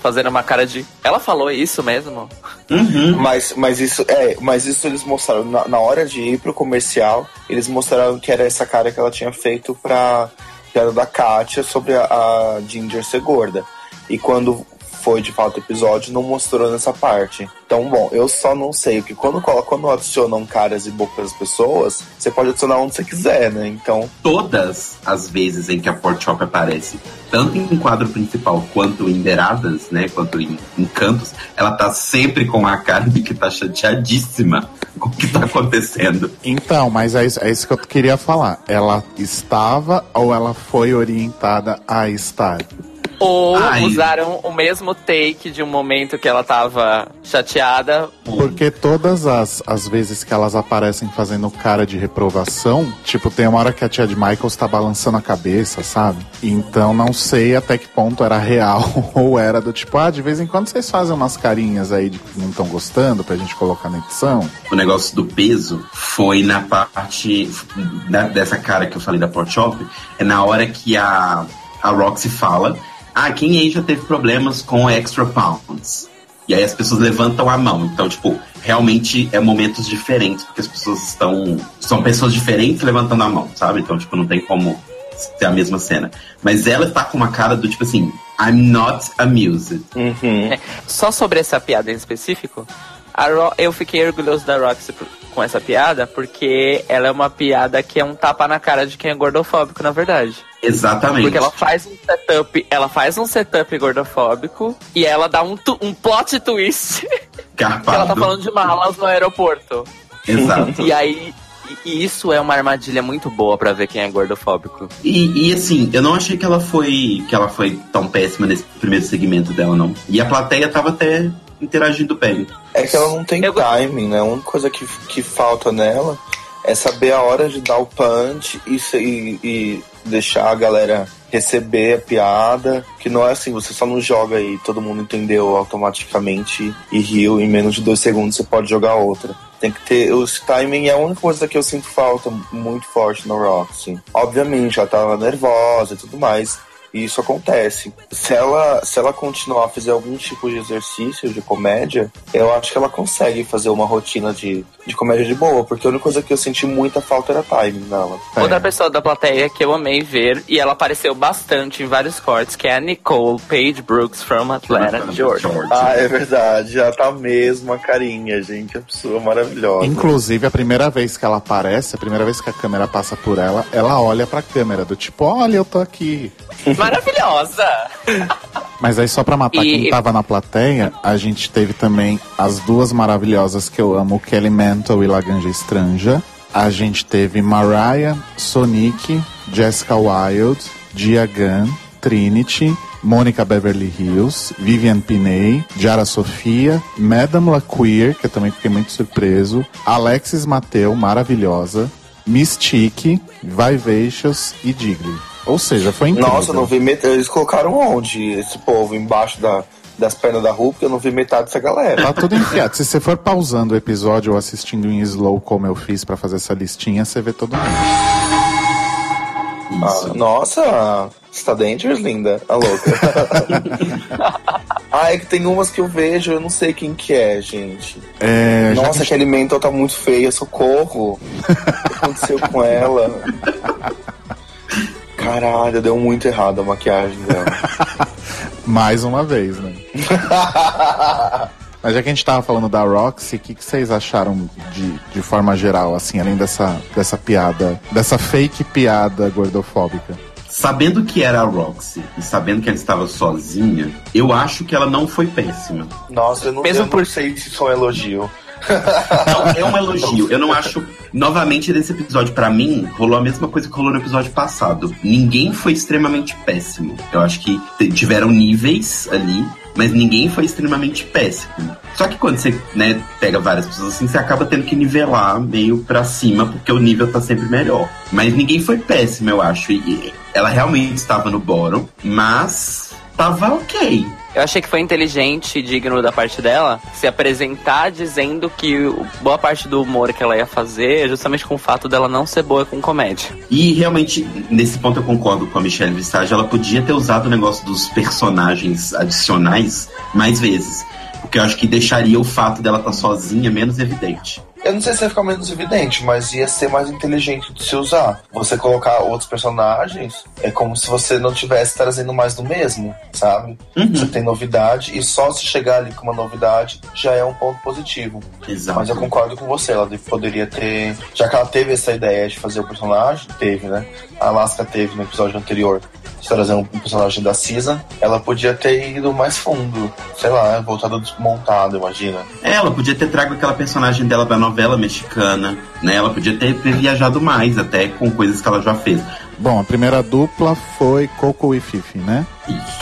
fazendo uma cara de. Ela falou isso mesmo? Uhum. Mas, mas isso é, mas isso eles mostraram na, na hora de ir pro comercial, eles mostraram que era essa cara que ela tinha feito pra piada da Kátia sobre a, a Ginger ser gorda. E quando foi de fato o episódio, não mostrou nessa parte. Então, bom, eu só não sei, porque quando, quando adicionam caras e bocas das pessoas, você pode adicionar onde você quiser, né? Então, Todas as vezes em que a Pork Chop aparece, tanto em quadro principal quanto em beiradas, né? Quanto em, em cantos, ela tá sempre com a cara de que tá chateadíssima com o que tá acontecendo. então, mas é isso, é isso que eu queria falar. Ela estava ou ela foi orientada a estar? Ou Ai. usaram o mesmo take de um momento que ela tava chateada. Porque todas as, as vezes que elas aparecem fazendo cara de reprovação, tipo, tem uma hora que a tia de Michaels tá balançando a cabeça, sabe? Então não sei até que ponto era real ou era do tipo, ah, de vez em quando vocês fazem umas carinhas aí de que não estão gostando pra gente colocar na edição. O negócio do peso foi na parte da- dessa cara que eu falei da Pork Chop, é na hora que a, a Roxy fala, ah, quem aí já teve problemas com extra pounds? E aí as pessoas levantam a mão. Então, tipo, realmente é momentos diferentes, porque as pessoas estão. São pessoas diferentes levantando a mão, sabe? Então, tipo, não tem como ser a mesma cena. Mas ela está com uma cara do tipo assim, I'm not amused. uhum. Só sobre essa piada em específico, Ro- eu fiquei orgulhoso da Roxy com essa piada, porque ela é uma piada que é um tapa na cara de quem é gordofóbico, na verdade. Exatamente. Porque ela faz um setup, ela faz um setup gordofóbico e ela dá um, tu- um plot twist que ela tá Carpado. falando de malas no aeroporto. Exato. E aí, e- isso é uma armadilha muito boa pra ver quem é gordofóbico. E, e, assim, eu não achei que ela foi que ela foi tão péssima nesse primeiro segmento dela, não. E a plateia tava até interagindo bem. É que ela não tem Eu- timing, né? A única coisa que, que falta nela é saber a hora de dar o punch e, e- e deixar a galera receber a piada. Que não é assim, você só não joga e todo mundo entendeu automaticamente e riu. Em menos de dois segundos você pode jogar outra. Tem que ter. O timing é a única coisa que eu sinto falta muito forte no Roxy. Obviamente, ela tava nervosa e tudo mais. E isso acontece. Se ela, se ela continuar a fazer algum tipo de exercício de comédia, eu acho que ela consegue fazer uma rotina de, de comédia de boa, porque a única coisa que eu senti muita falta era timing nela. É. Outra pessoa da plateia que eu amei ver, e ela apareceu bastante em vários cortes, que é a Nicole Page Brooks from Atlanta, Georgia. Ah, é verdade, já tá mesmo a carinha, gente. É pessoa maravilhosa. Inclusive, a primeira vez que ela aparece, a primeira vez que a câmera passa por ela, ela olha pra câmera, do tipo, olha, eu tô aqui. Maravilhosa! Mas aí, só pra matar E- quem tava na plateia, a gente teve também as duas maravilhosas que eu amo, Kelly Mantle e Laganja Estranja. A gente teve Mariah, Sonic, Jessica Wilde, Gia Gunn, Trinity, Mônica Beverly Hills, Vivian Piney, Jara Sofia, Madame LaQueer, que eu também fiquei muito surpreso, Alexis Mateu, maravilhosa, Mystique, Vivacious e Digley. Ou seja, foi incrível. Nossa, eu não vi metade. Eles colocaram onde esse povo? Embaixo da, das pernas da rua, porque eu não vi metade dessa galera. Tá tudo enfiado. Se você for pausando o episódio ou assistindo em slow, como eu fiz pra fazer essa listinha, você vê todo mundo. Ah, nossa, você tá dangerous, linda? A louca. ah, é que tem umas que eu vejo, eu não sei quem que é, gente. É, Nossa, que- aquele mental tá muito feia, socorro. O que aconteceu com ela? Caralho, deu muito errado a maquiagem dela. mais uma vez, né? Mas já que a gente tava falando da Roxy, o que, que vocês acharam de, de forma geral, assim, além dessa, dessa piada, dessa fake piada gordofóbica? Sabendo que era a Roxy e sabendo que ela estava sozinha, eu acho que ela não foi péssima. Nossa, eu não, Mesmo eu não por- sei se isso é um elogio. Não, é um elogio. Eu não acho. Novamente, nesse episódio, pra mim, rolou a mesma coisa que rolou no episódio passado. Ninguém foi extremamente péssimo. Eu acho que tiveram níveis ali, mas ninguém foi extremamente péssimo. Só que quando você, né, pega várias pessoas assim, você acaba tendo que nivelar meio pra cima, porque o nível tá sempre melhor. Mas ninguém foi péssimo, eu acho. E ela realmente estava no bottom, mas tava ok. Eu achei que foi inteligente e digno da parte dela se apresentar dizendo que boa parte do humor que ela ia fazer é justamente com o fato dela não ser boa com comédia. E realmente, nesse ponto eu concordo com a Michelle Visage, ela podia ter usado o negócio dos personagens adicionais mais vezes. Porque eu acho que deixaria o fato dela estar sozinha menos evidente. Eu não sei se ia ficar menos evidente, mas ia ser mais inteligente de se usar. Você colocar outros personagens é como se você não tivesse trazendo mais do mesmo, sabe? Uhum. Você tem novidade e só se chegar ali com uma novidade já é um ponto positivo. Exato. Mas eu concordo com você, ela poderia ter. Já que ela teve essa ideia de fazer o personagem, teve, né? A Alaska teve no episódio anterior de trazer um personagem da Season, ela podia ter ido mais fundo, sei lá, voltado desmontado, imagina. É, Ela podia ter trago aquela personagem dela da novela mexicana, né? Ela podia ter, ter viajado mais, até com coisas que ela já fez. Bom, a primeira dupla foi Coco e Fifi, né?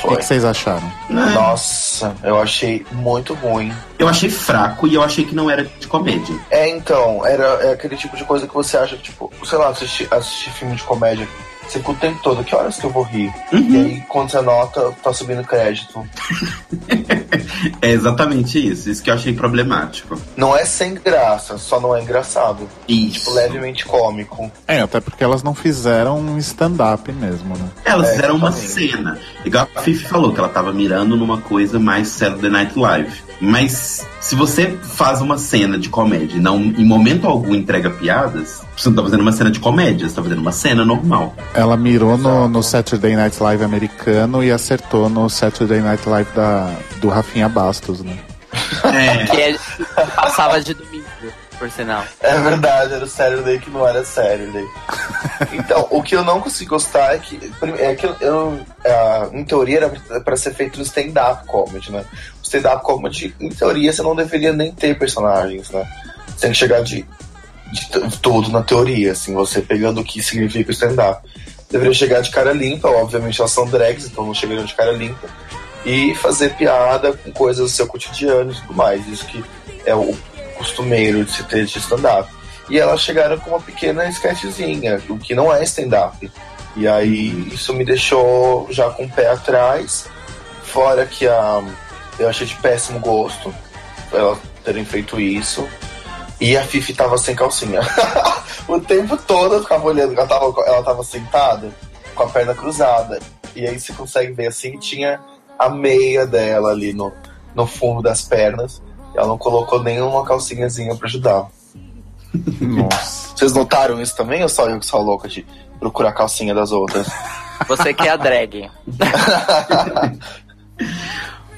O que, vocês acharam? Nossa, eu achei muito ruim. Eu achei fraco e eu achei que não era de comédia. É, então, era é aquele tipo de coisa que você acha, tipo, sei lá, assistir, assistir filme de comédia, você fica o tempo todo, que horas que eu vou rir? E aí, quando você nota, tá subindo crédito. É exatamente isso, isso que eu achei problemático. Não é sem graça, só não é engraçado. Isso. Tipo, levemente cômico. É, até porque elas não fizeram um stand-up mesmo, né? Elas É, fizeram uma exatamente. cena. Igual a Fifi falou, que ela tava mirando numa coisa mais Saturday Night Live. Mas se você faz uma cena de comédia e não em momento algum entrega piadas, você não tá fazendo uma cena de comédia, você tá fazendo uma cena normal. Ela mirou no, no Saturday Night Live americano e acertou no Saturday Night Live da, do Rafinha Bastos, né? É, Que é- passava de domingo, por sinal. É verdade, era o Saturday que não era Saturday. Então, o que eu não consigo gostar é que, é que eu, ah, em teoria, era pra ser feito no stand-up comedy, né? O stand-up comedy, em teoria, você não deveria nem ter personagens, né? Você tem que chegar de, de tudo na teoria, assim, você pegando o que significa stand-up. Deveria chegar de cara limpa, obviamente elas são drags, então não chegariam de cara limpa. E fazer piada com coisas do seu cotidiano e tudo mais. Isso que é o costumeiro de se ter de stand-up. E elas chegaram com uma pequena sketchzinha, o que não é stand-up. E aí isso me deixou já com o pé atrás. Fora que a, eu achei de péssimo gosto elas terem feito isso. E a Fifi tava sem calcinha. o tempo todo eu ficava olhando, ela tava, ela tava sentada com a perna cruzada. E aí você consegue ver assim, tinha a meia dela ali no, no fundo das pernas. Ela não colocou nenhuma calcinhazinha pra ajudar. Nossa. Vocês notaram isso também ou só eu que sou louca de procurar a calcinha das outras? Você que é a drag.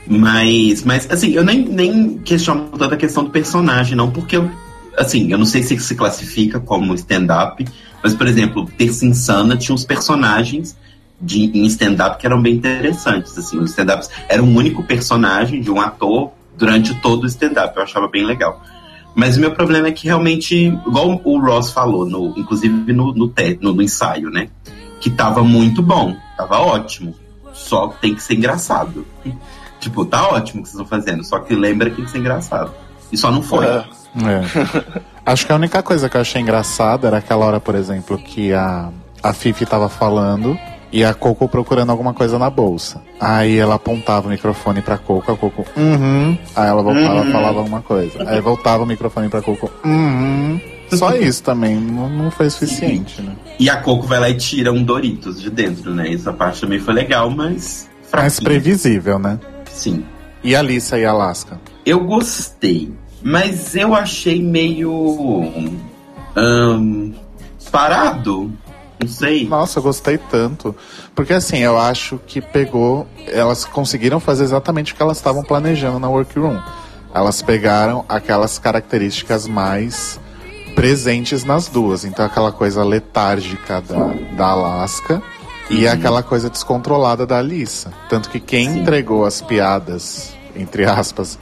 mas, mas assim, eu nem, nem questiono toda a questão do personagem, não, porque eu, assim, eu não sei se se classifica como stand-up, mas, por exemplo, Terça Insana tinha uns personagens de, em stand-up que eram bem interessantes, assim, os stand-ups era um único personagem de um ator durante todo o stand-up, eu achava bem legal. Mas o meu problema é que realmente, igual o Ross falou, no, inclusive no, no, te- no, no ensaio, né? Que tava muito bom, tava ótimo. Só tem que ser engraçado. tipo, tá ótimo o que vocês estão fazendo, só que lembra que tem que ser engraçado. E só não foi. É. É. Acho que a única coisa que eu achei engraçada era aquela hora, por exemplo, que a, a Fifi tava falando e a Coco procurando alguma coisa na bolsa. Aí ela apontava o microfone pra Coco, a Coco, uhum. Aí ela voltava Uhum. e falava alguma coisa. Aí voltava o microfone pra Coco, uhum. Só isso também, não, não foi suficiente, né? E a Coco vai lá e tira um Doritos de dentro, né? Essa parte também foi legal, mas. Mais previsível, né? Sim. E a Alissa e a Alaska? Eu gostei, mas eu achei meio. ahn, parado. Não sei. Nossa, eu gostei tanto. Porque assim, eu acho que pegou. Elas conseguiram fazer exatamente o que elas estavam planejando na workroom. Elas pegaram aquelas características mais presentes nas duas. Então, aquela coisa letárgica da, da Alaska e aquela coisa descontrolada da Alissa. Tanto que quem Sim. entregou as piadas, entre aspas,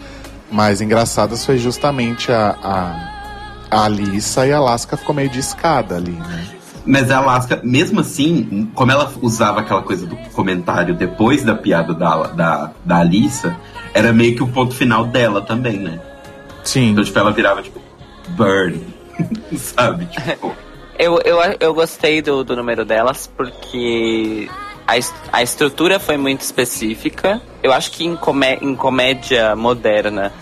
mais engraçadas foi justamente a, a, a Alissa e a Alaska ficou meio de escada ali, né? Mas a Alaska, mesmo assim, como ela usava aquela coisa do comentário depois da piada da, da, da Alissa, era meio que o ponto final dela também, né? Sim. Então, tipo, ela virava, tipo, burn. Sabe? Tipo, Eu, eu, eu gostei do, do número delas porque a, a estrutura foi muito específica. Eu acho que em, comé em comédia moderna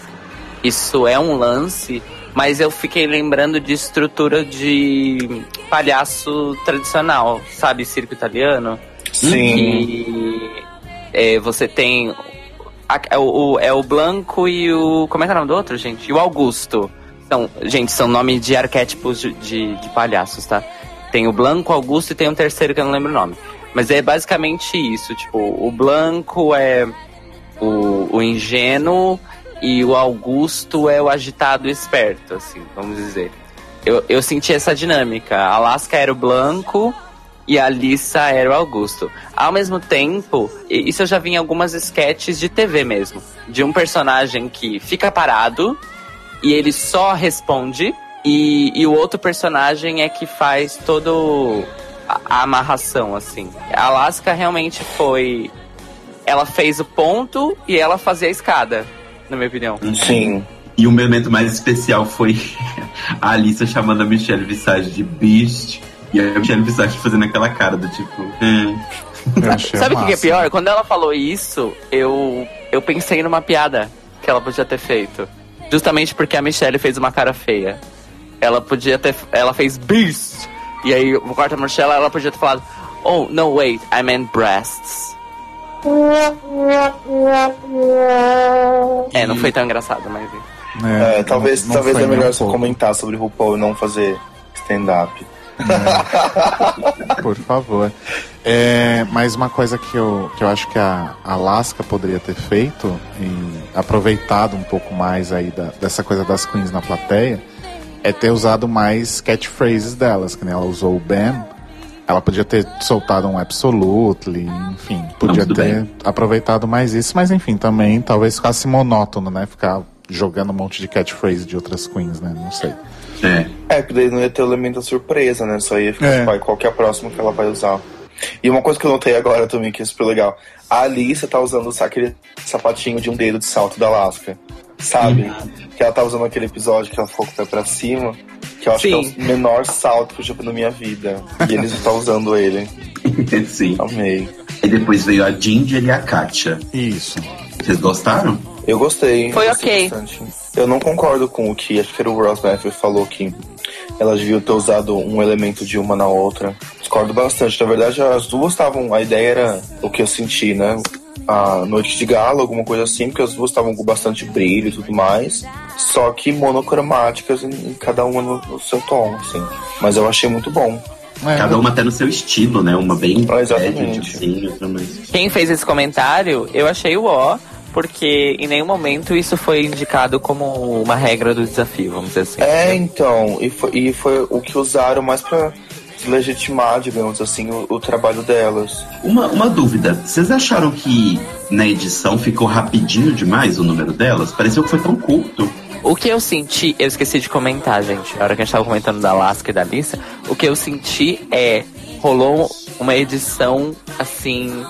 isso é um lance, mas eu fiquei lembrando de estrutura de palhaço tradicional, sabe? Circo italiano. Sim. E é, você tem. a- É o, é o Blanco e o. Como é que é o nome do outro, gente? E o Augusto. São, gente, são nome de arquétipos de, de, de palhaços, tá? Tem o Blanco, o Augusto e tem um terceiro que eu não lembro o nome. Mas é basicamente isso. Tipo, o Blanco é o, o ingênuo e o Augusto é o agitado esperto, assim, vamos dizer. Eu, eu senti essa dinâmica. A Alaska era o Blanco e a Alissa era o Augusto. Ao mesmo tempo, isso eu já vi em algumas sketches de TV mesmo, de um personagem que fica parado e ele só responde e, e o outro personagem é que faz todo a, a amarração assim. A Alaska realmente foi ela fez o ponto e ela fazia a escada, na minha opinião. Sim. E o momento mais especial foi a Alissa chamando a Michelle Visage de Beast e a Michelle Visage fazendo aquela cara do tipo. "Hum". Sabe o que, é pior? Quando ela falou isso, eu, eu pensei numa piada que ela podia ter feito. Justamente porque a Michelle fez uma cara feia. Ela podia ter. Ela fez Beast! E aí, o quarto Michelle, ela podia ter falado: Oh, no, wait, I meant breasts. É, não foi tão engraçado, mas. É, talvez não- não talvez é melhor você pouco. comentar sobre RuPaul e não fazer stand-up. Por favor. É, mas uma coisa que eu, que eu acho que a Alaska poderia ter feito e aproveitado um pouco mais aí da- dessa coisa das queens na plateia é ter usado mais catchphrases delas, que nem ela usou o Ben. Ela podia ter soltado um absolutely, enfim, podia tudo ter bem. aproveitado mais isso, mas enfim, também talvez ficasse monótono, né? Ficar jogando um monte de catchphrase de outras queens, né? Não sei. É. É, porque daí não ia ter o elemento da surpresa, né? Só ia ficar É. tipo, "Ai, qual que é a próxima que ela vai usar. E uma coisa que eu notei agora também, que é super legal. A Alice tá usando aquele sapatinho de um dedo de salto da Alaska. Sabe? Que ela tá usando aquele episódio que ela o pé pra cima. Que eu acho Sim. que é o menor salto que eu já vi na minha vida. E eles estão usando ele. Sim. Amei. E depois veio a Ginger e a Katia. Isso. Vocês gostaram? Eu gostei. Foi eu gostei ok. bastante. Eu não concordo com o que, acho que era o Ross Matthew falou que elas deviam ter usado um elemento de uma na outra. Discordo bastante. Na verdade, as duas estavam. A ideia era o que eu senti, né? A noite de gala, alguma coisa assim, porque as duas estavam com bastante brilho e tudo mais. Só que monocromáticas em, em cada uma no, no seu tom, assim. Mas eu achei muito bom. É, Cada uma até no seu estilo, né? Uma bem Ah, exatamente. assim. Quem fez esse comentário, eu achei o ó, porque em nenhum momento isso foi indicado como uma regra do desafio, vamos dizer assim. É, então, e foi, e foi o que usaram mais pra legitimar, digamos assim, o, o trabalho delas. Uma, uma dúvida, vocês acharam que na edição ficou rapidinho demais o número delas? Pareceu que foi tão curto. O que eu senti, eu esqueci de comentar, gente, na hora que a gente tava comentando da Alaska e da Lisa, o que eu senti é, rolou uma edição, assim,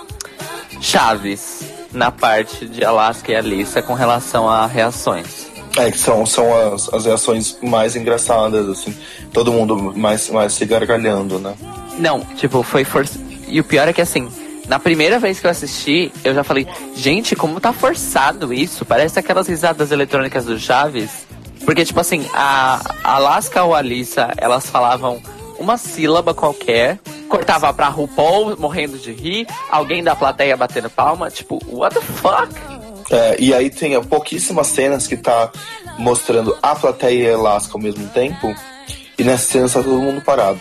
chaves na parte de Alaska e Alissa com relação a reações. É, que são, são as, as reações mais engraçadas, assim. Todo mundo mais, mais se gargalhando, né? Não, tipo, foi for... E o pior é que assim, na primeira vez que eu assisti, eu já falei, gente, como tá forçado isso? Parece aquelas risadas eletrônicas do Chaves. Porque, tipo assim, a Alaska ou a Alissa, elas falavam uma sílaba qualquer, cortava pra RuPaul morrendo de rir, alguém da plateia batendo palma, tipo, what the fuck? É, e aí tem pouquíssimas cenas que tá mostrando a plateia e a Alaska ao mesmo tempo. E nessa cena tá todo mundo parado.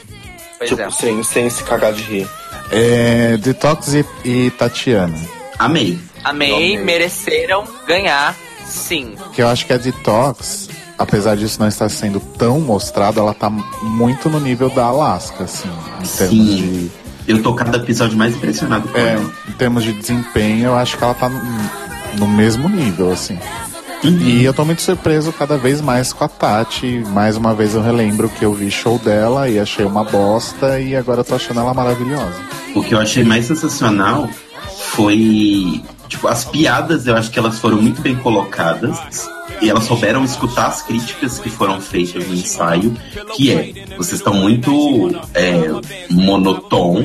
Pois tipo, é. sem, sem se cagar de rir. É, Detox e, e Tatiana. Amei. Amei, Amei. mereceram ganhar, sim. Que eu acho que a Detox, apesar disso não estar sendo tão mostrado, ela tá muito no nível da Alaska, assim, em termos de. Sim. Eu tô cada episódio mais impressionado com É, ela. em termos de desempenho, eu acho que ela tá no, mesmo nível, assim. E eu tô muito surpreso cada vez mais com a Tati. Mais uma vez eu relembro que eu vi show dela e achei uma bosta e agora eu tô achando ela maravilhosa. O que eu achei mais sensacional foi. Tipo, as piadas eu acho que elas foram muito bem colocadas. E elas souberam escutar as críticas que foram feitas no ensaio, que é, vocês estão muito é, monotom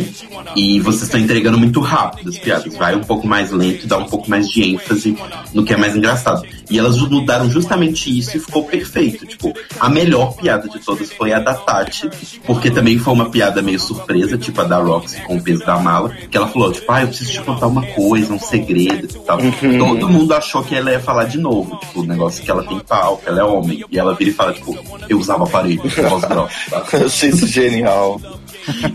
e vocês estão entregando muito rápido as piadas. Vai um pouco mais lento dá um pouco mais de ênfase no que é mais engraçado. E elas mudaram justamente isso e ficou perfeito. Tipo, a melhor piada de todas foi a da Tati, porque também foi uma piada meio surpresa, tipo a da Roxy com o peso da mala, que ela falou, tipo, ah, eu preciso te contar uma coisa, um segredo e tal. Todo mundo achou que ela ia falar de novo, tipo, o negócio que ela tem pau, que ela é homem. E ela vira e fala, tipo, eu usava aparelho, voz grossa? Eu achei isso genial.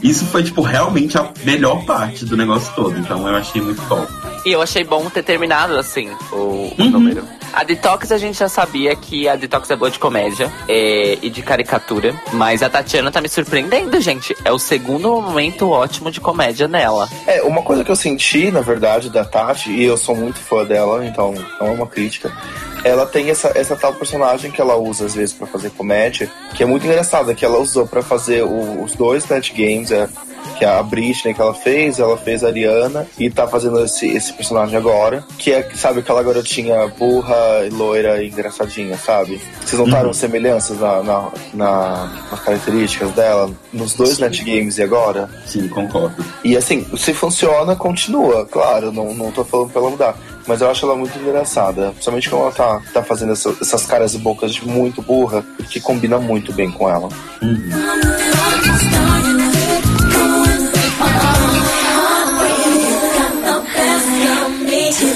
Isso foi, tipo, realmente a melhor parte do negócio todo. Então eu achei muito top. E eu achei bom ter terminado assim o, o número. A Detox a gente já sabia que a Detox é boa de comédia é, e de caricatura. Mas a Tatiana tá me surpreendendo, gente. É o segundo momento ótimo de comédia nela. É, uma coisa que eu senti, na verdade, da Tati, e eu sou muito fã dela, então não é uma crítica. Ela tem essa, essa tal personagem que ela usa às vezes pra fazer comédia, que é muito engraçada, que ela usou pra fazer o- os dois Net Games, é, que é a Britney que ela fez, ela fez a Ariana e tá fazendo esse, esse personagem agora, que é, sabe, aquela garotinha burra, loira e engraçadinha, sabe? Vocês notaram semelhanças na, na, na- nas características dela nos dois Net Games e agora? Sim, concordo. E assim, se funciona, continua. Claro, não, não tô falando pra ela mudar. Mas eu acho ela muito engraçada. Principalmente quando ela tá, tá fazendo essa- essas caras e bocas de muito burra, que combina muito bem com ela.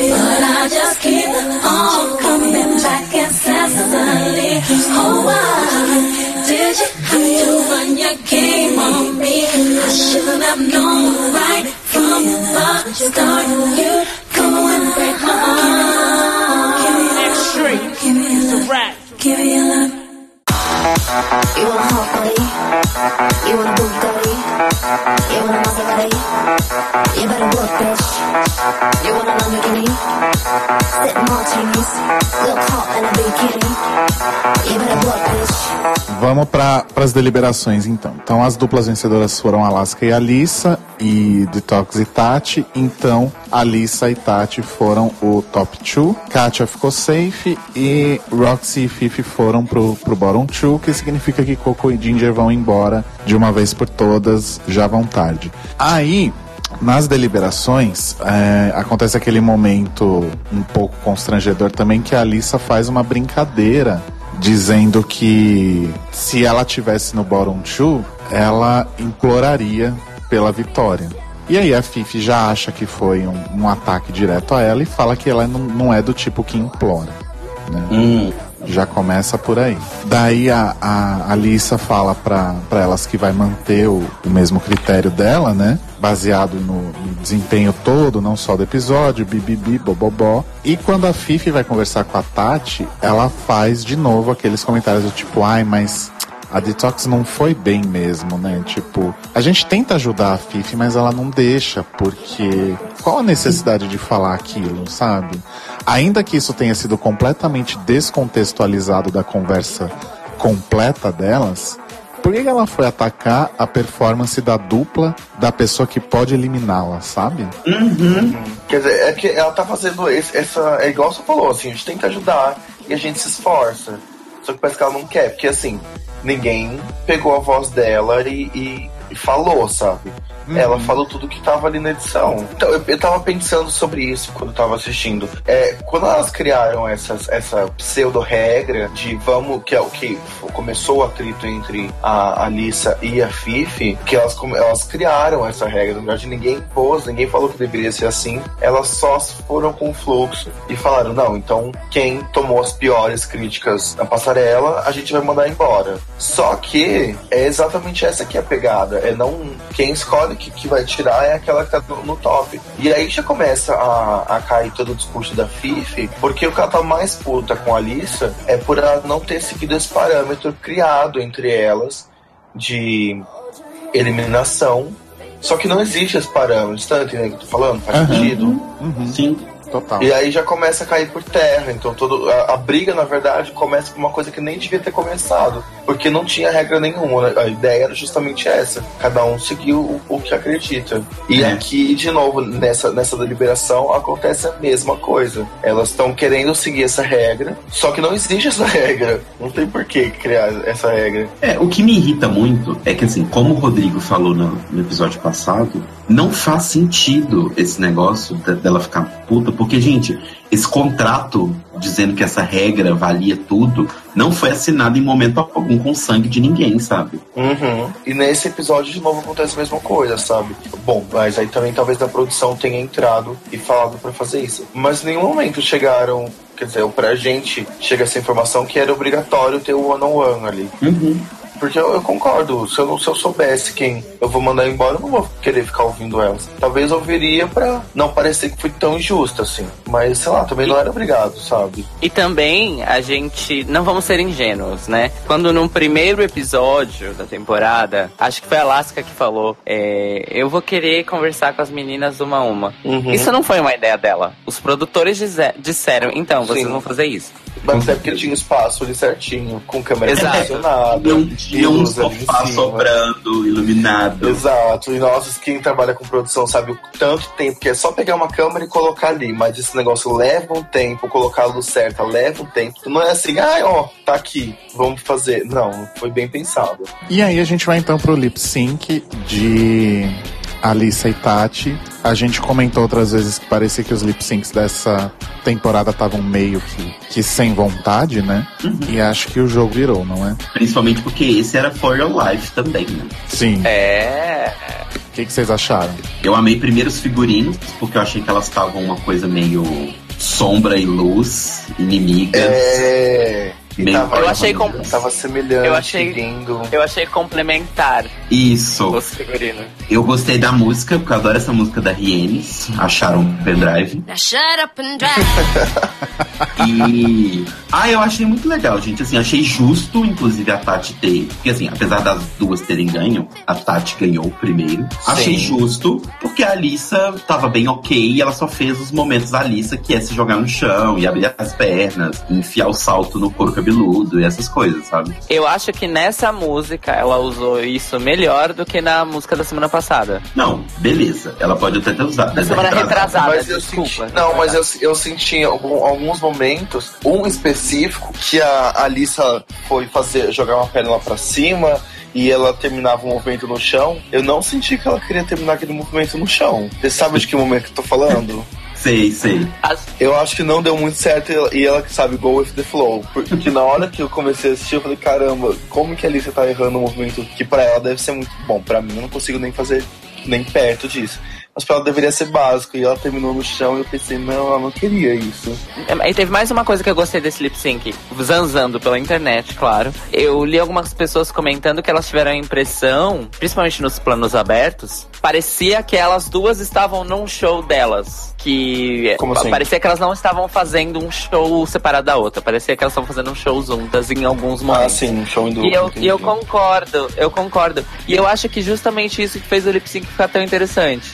But I just keep on coming back incessantly. Oh, why did you have to run your game on me? I should have known right from the start. You go and break my heart. Extreme. Give me a. Rap. Give me a love. Vamos para as deliberações então. Então as duplas vencedoras foram Alaska e Alissa e Detox e Tati. Então Alissa e Tati foram o top 2. Katia ficou safe e Roxy e Fifi foram pro, pro bottom 2, que significa que Coco e Ginger vão embora de uma vez por todas, já vão tarde. Aí nas deliberações, é, acontece aquele momento um pouco constrangedor também que a Alissa faz uma brincadeira dizendo que se ela tivesse no bottom two, ela imploraria pela vitória. E aí a Fifi já acha que foi um, um ataque direto a ela e fala que ela não, não é do tipo que implora. Né? Hum, Já começa por aí. Daí a, a Alissa fala pra, pra elas que vai manter o, o mesmo critério dela, né? Baseado no, no desempenho todo, não só do episódio, bibibi, bobobó. E quando a Fifi vai conversar com a Tati, ela faz de novo aqueles comentários do tipo, ai, mas a Detox não foi bem mesmo, né? Tipo, a gente tenta ajudar a Fifi, mas ela não deixa, porque qual a necessidade de falar aquilo, sabe? Ainda que isso tenha sido completamente descontextualizado da conversa completa delas, por que ela foi atacar a performance da dupla da pessoa que pode eliminá-la, sabe? Quer dizer, é que ela tá fazendo esse- essa. É igual você falou, assim, a gente tenta ajudar e a gente se esforça. Só que parece que ela não quer, porque assim, ninguém pegou a voz dela e, e- e falou, sabe? Ela falou tudo que tava ali na edição. Então, eu, eu tava pensando sobre isso quando eu tava assistindo. É, quando elas criaram essas, essa pseudo-regra de vamos, que é o que começou o atrito entre a Alissa e a Fifi, que elas, elas criaram essa regra. Na verdade, ninguém pôs, ninguém falou que deveria ser assim. Elas só foram com o fluxo e falaram: não, então quem tomou as piores críticas na passarela, a gente vai mandar embora. Só que é exatamente essa que é a pegada. É não. Quem escolhe que, que vai tirar é aquela que tá no, no top. E aí já começa a, a cair todo o discurso da Fifi, porque o que ela tá mais puta com a Alissa é por ela não ter seguido esse parâmetro criado entre elas de eliminação. Só que não existe esse parâmetro, tá entendendo o que eu tô falando? Faz Aham. sentido? sim. Total. E aí já começa a cair por terra. Então todo, a, a briga, na verdade, começa por uma coisa que nem devia ter começado. Porque não tinha regra nenhuma. né? A ideia era justamente essa. Cada um seguiu o, o que acredita. E É. aqui, de novo, nessa, nessa deliberação, acontece a mesma coisa. Elas estão querendo seguir essa regra, só que não existe essa regra. Não tem por que criar essa regra. É, o que me irrita muito é que, assim, como o Rodrigo falou no, no episódio passado, não faz sentido esse negócio de- dela ficar puta, porque, gente, esse contrato dizendo que essa regra valia tudo não foi assinado em momento algum com sangue de ninguém, sabe? Uhum. E nesse episódio, de novo, acontece a mesma coisa, sabe? Bom, mas aí também talvez a produção tenha entrado e falado pra fazer isso. Mas em nenhum momento chegaram, quer dizer, pra gente chega essa informação que era obrigatório ter o one-on-one ali. Uhum. Porque eu, eu concordo, se eu, se eu soubesse quem eu vou mandar embora, eu não vou querer ficar ouvindo elas. Talvez eu ouviria pra não parecer que foi tão injusto assim. Mas, sei lá, também não era obrigado, sabe? E também a gente não vamos ser ingênuos, né? Quando no primeiro episódio da temporada, acho que foi a Alaska que falou, é, eu vou querer conversar com as meninas uma a uma. Uhum. Isso não foi uma ideia dela. Os produtores disseram, então, vocês Sim. vão fazer isso. Mas até porque tinha espaço ali certinho, com câmera Exato. E tinha um sofá sobrando, iluminado. Exato, e nossa, quem trabalha com produção sabe o tanto tempo que é só pegar uma câmera e colocar ali, mas esse negócio leva um tempo, colocar a luz certa leva um tempo. Não é assim, ah, ó, tá aqui, vamos fazer. Não, foi bem pensado. E aí a gente vai então pro lip sync de Alissa e Tati. A gente comentou outras vezes que parecia que os lip syncs dessa temporada estavam meio que, que sem vontade, né? E acho que o jogo virou, não é? Principalmente porque esse era For Your Life também, né? Sim. É. O que, que vocês acharam? Eu amei primeiro os figurinos, porque eu achei que elas estavam uma coisa meio sombra e luz, inimigas. É. E tava, Eu achei com- tava semelhante, Eu achei- lindo. Eu achei complementar Isso. Eu gostei da música, porque eu adoro essa música da Rienes. Acharam um pendrive. Shut up and drive. E. Ah, eu achei muito legal, gente. Assim, achei justo, inclusive, a Tati ter. Porque, assim, apesar das duas terem ganho, a Tati ganhou primeiro. Achei justo, porque a Alissa tava bem ok e ela só fez os momentos da Alissa, que é se jogar no chão e abrir as pernas, enfiar o salto no couro cabeludo e essas coisas, sabe? Eu acho que nessa música ela usou isso melhor do que na música da semana passada. Não, beleza. Ela pode até ter usado. Da mas é semana retrasada. retrasada, Mas eu desculpa. senti, não, mas eu, eu senti algum- alguns momentos, um específico, que a Alissa foi fazer, jogar uma perna lá pra cima e ela terminava o movimento no chão. Eu não senti que ela queria terminar aquele movimento no chão. Você sabe de que momento que eu tô falando? Sei, sei. Eu acho que não deu muito certo e ela- que sabe go with the flow. Porque na hora que eu comecei a assistir, eu falei, caramba, como que a Alicia tá errando um movimento que pra ela deve ser muito bom. Pra mim, eu não consigo nem fazer nem perto disso. Mas pra ela deveria ser básico. E ela terminou no chão e eu pensei, não, ela não queria isso. E teve mais uma coisa que eu gostei desse lip sync, zanzando pela internet, claro. Eu li algumas pessoas comentando que elas tiveram a impressão, principalmente nos planos abertos, parecia que elas duas estavam num show delas. Que Como assim? parecia que elas não estavam fazendo um show separado da outra. Parecia que elas estavam fazendo um show juntas em alguns Ah, momentos. sim, show em duplo. E eu, entendi. e eu concordo, eu concordo. E eu acho que justamente isso que fez o lip sync ficar tão interessante.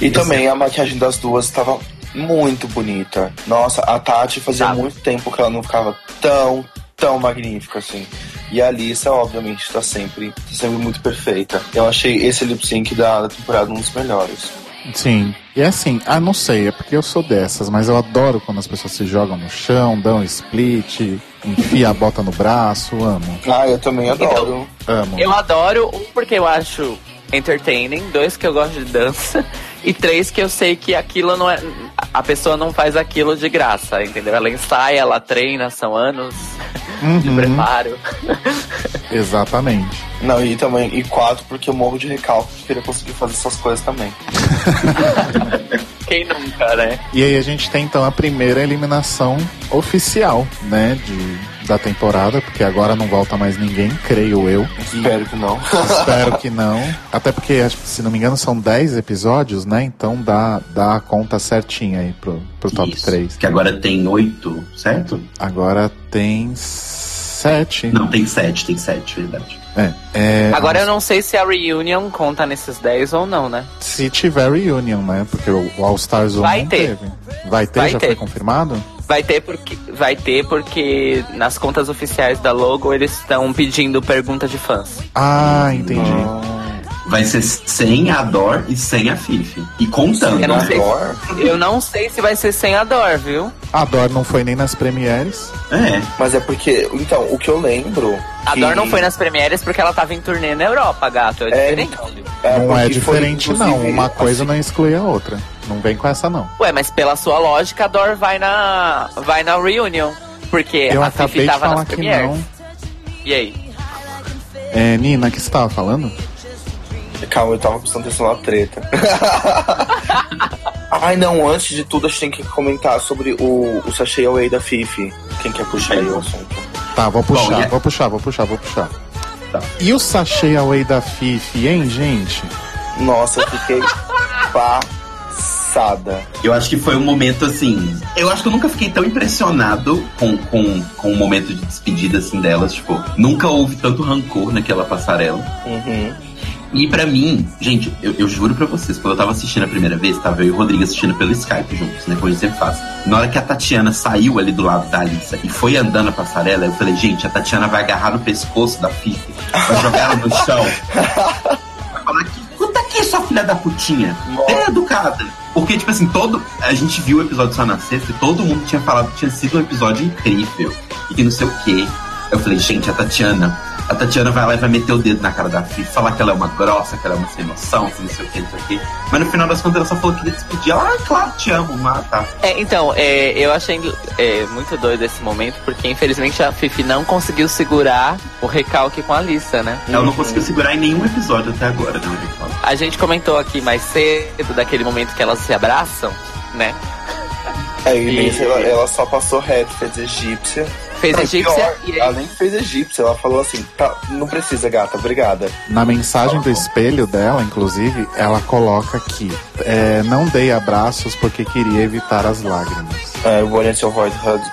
E também a maquiagem das duas estava muito bonita. Nossa, a Tati fazia muito tempo que ela não ficava tão, tão magnífica assim. E a Alissa, obviamente, tá sempre, tá sempre muito perfeita. Eu achei esse lip sync da, da temporada um dos melhores. Sim. E assim, ah, não sei, é porque eu sou dessas, mas eu adoro quando as pessoas se jogam no chão, dão split, enfia a bota no braço, amo. Ah, eu também adoro. Amo. Eu adoro, um, porque eu acho entertaining, dois, que eu gosto de dança, e três, que eu sei que aquilo não é. A pessoa não faz aquilo de graça, entendeu? Ela ensaia, ela treina, são anos de Uhum, preparo. exatamente. Não, e também, e quatro, porque eu morro de recalque de querer conseguir fazer essas coisas também. Quem nunca, né? E aí a gente tem então a primeira eliminação oficial, né, de, da temporada, porque agora não volta mais ninguém, creio eu. Espero que não. Espero que não. Até porque, se não me engano, são 10 episódios, né? Então dá, dá a conta certinha aí pro, pro top Isso. 3. Que agora tem oito, certo? Agora tem 7. Não, tem sete, tem sete, verdade. É, é, Agora eu não sei se a reunion conta nesses 10 ou não, né? Se tiver reunion, né? Porque o o All Stars 1 Vai não ter. teve. Vai ter? Vai já ter. foi confirmado? Vai ter porque vai ter porque nas contas oficiais da logo eles estão pedindo pergunta de fãs. Ah, entendi. Vai ser sem a Dor e sem a Fifi. E contando, Eu não né? sei. Eu não sei se vai ser sem a Dor, viu? A Dor não foi nem nas premieres. É. Mas é porque, então, o que eu lembro. A que- Dor não foi nas premieres porque ela tava em turnê na Europa, gato. É, É, diferente. é, não é porque foi, diferente, não. Uma coisa assim, não exclui a outra. Não vem com essa, não. Ué, mas pela sua lógica, a Dor vai na vai na reunion, porque Eu a Fifi tava nas que premieres. não. E aí? É, Nina, o que você tava falando? Calma, eu tava prestando atenção na treta. Ai, não, antes de tudo, a gente tem que comentar sobre o, o Sachê Away da Fifi. Quem quer puxar aí o assunto? Tá, vou puxar, Bom, vou puxar, vou puxar, vou puxar. Tá. E o sachê away da Fifi, hein, gente? Nossa, eu fiquei passada. Eu acho que foi um momento assim. Eu acho que eu nunca fiquei tão impressionado com, com, com o momento de despedida assim delas. Tipo, nunca houve tanto rancor naquela passarela. Uhum. E pra mim, gente, eu, eu juro pra vocês, quando eu tava assistindo a primeira vez, tava eu e o Rodrigo assistindo pelo Skype juntos, né? Como a gente sempre faz. Na hora que a Tatiana saiu ali do lado da Alissa e foi andando a passarela, eu falei, gente, a Tatiana vai agarrar no pescoço da Fifi, vai jogar ela no chão. Vai falar que puta que sua filha da putinha. É educada. Porque, tipo assim, todo. A gente viu o episódio só na sexta e todo mundo tinha falado que tinha sido um episódio incrível. E que não sei o quê. Eu falei, gente, a Tatiana. A Tatiana vai lá e vai meter o dedo na cara da Fifi, falar que ela é uma grossa, que ela é uma sem noção, que não sei o que, não sei o que. Mas no final das contas ela só falou que ia despedir. Ela, ah, claro, te amo, mata. É, então, é, eu achei é, muito doido esse momento, porque infelizmente a Fifi não conseguiu segurar o recalque com a Alissa, né? Ela não conseguiu segurar em nenhum episódio até agora, né, Ricardo? A gente comentou aqui mais cedo daquele momento que elas se abraçam, né? Aí E- nesse, ela, ela só passou reto, fez egípcia. Fez Não, egípcia pior, e aí Ela nem fez egípcia, ela falou assim: tá, não precisa, gata, obrigada. Na mensagem do espelho dela, inclusive, ela coloca que é, não dei abraços porque queria evitar as lágrimas. I wanted to avoid hugs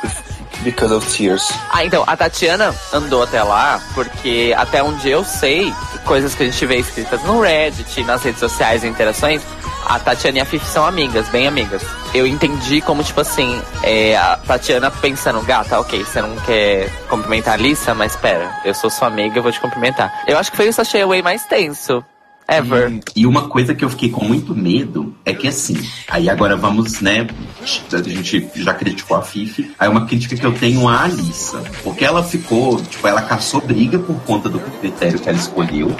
because of tears. Ah, então, a Tatiana andou até lá porque, até onde eu sei, coisas que a gente vê escritas no Reddit, nas redes sociais e interações, a Tatiana e a Fifi são amigas, bem amigas. Eu entendi como, tipo assim, é, a Tatiana pensando, gata, ok, você não quer cumprimentar a Lissa, mas pera, eu sou sua amiga, eu vou te cumprimentar. Eu acho que foi o Sachê Away mais tenso. Ever. E uma coisa que eu fiquei com muito medo é que assim, aí agora vamos, né? A gente já criticou a Fifi, aí uma crítica que eu tenho à Alissa. Porque ela ficou, tipo, ela caçou briga por conta do critério que ela escolheu.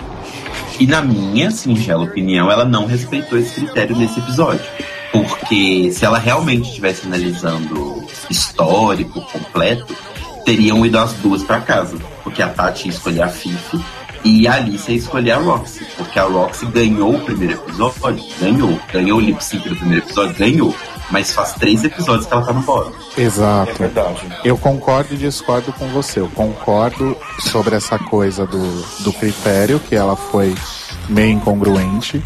E na minha singela opinião, ela não respeitou esse critério nesse episódio. Porque se ela realmente estivesse analisando histórico completo, teriam ido as duas pra casa. Porque a Tati ia escolher a Fifi e a Alice ia escolher a Roxy. Porque a Roxy ganhou o primeiro episódio, ganhou. Ganhou o lip sync do primeiro episódio, ganhou. Mas faz três episódios que ela tá no. É Exato. verdade. Eu concordo e discordo com você. Eu concordo sobre essa coisa do, do critério, que ela foi meio incongruente.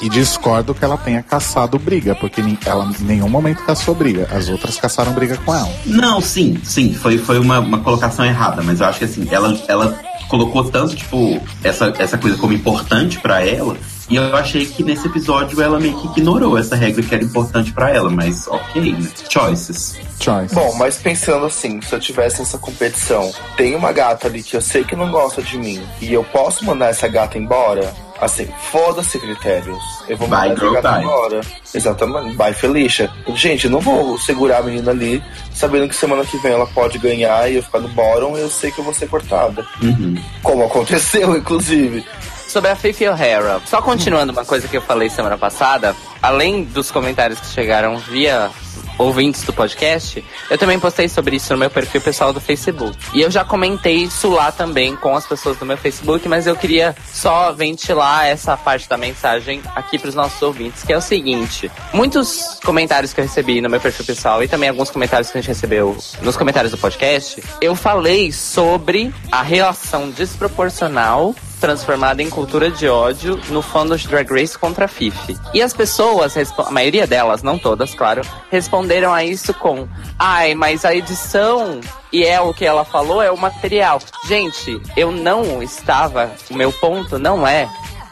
E discordo que ela tenha caçado briga, porque ela em nenhum momento caçou briga. As outras caçaram briga com ela. Não, sim, sim, foi, foi uma, uma colocação errada, mas eu acho que assim, ela, ela colocou tanto, tipo, essa, essa coisa como importante pra ela, e eu achei que nesse episódio ela meio que ignorou essa regra que era importante pra ela, mas ok, né? Choices. Choice. Bom, mas pensando assim, se eu tivesse essa competição, tem uma gata ali que eu sei que não gosta de mim, e eu posso mandar essa gata embora? Assim, foda-se critérios. Eu vou mandar bye. embora. Exatamente. Bye, Felicia. Gente, eu não vou segurar a menina ali, sabendo que semana que vem ela pode ganhar e eu ficar no bottom e eu sei que eu vou ser cortada. Uhum. Como aconteceu, inclusive. Sobre a Fifi O'Hara, só continuando uma coisa que eu falei semana passada, além dos comentários que chegaram via ouvintes do podcast, eu também postei sobre isso no meu perfil pessoal do Facebook. E eu já comentei isso lá também com as pessoas do meu Facebook, mas eu queria só ventilar essa parte da mensagem aqui para os nossos ouvintes, que é o seguinte: muitos comentários que eu recebi no meu perfil pessoal e também alguns comentários que a gente recebeu nos comentários do podcast, eu falei sobre a relação desproporcional transformada em cultura de ódio no fandom de Drag Race contra a Fifi. E as pessoas, a maioria delas, não todas, claro, responderam a isso com: ai, mas a edição e é o que ela falou é o material. Gente, eu não estava. O meu ponto não é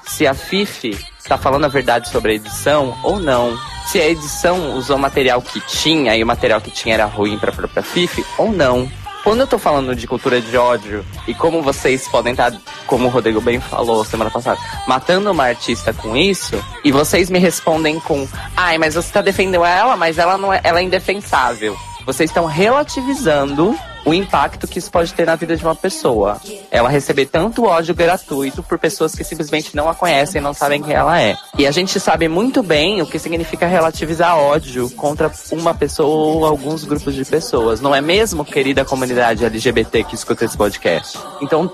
se a Fifi está falando a verdade sobre a edição ou não. Se a edição usou material que tinha e o material que tinha era ruim para a própria Fifi ou não. Quando eu tô falando de cultura de ódio e como vocês podem estar, como o Rodrigo bem falou semana passada, matando uma artista com isso, e vocês me respondem com, ai, mas você tá defendendo ela, mas ela não é, ela é indefensável. Vocês estão relativizando o impacto que isso pode ter na vida de uma pessoa. Ela receber tanto ódio gratuito por pessoas que simplesmente não a conhecem não sabem quem ela é. E a gente sabe muito bem o que significa relativizar ódio contra uma pessoa ou alguns grupos de pessoas. Não é mesmo, querida comunidade LGBT que escuta esse podcast? Então,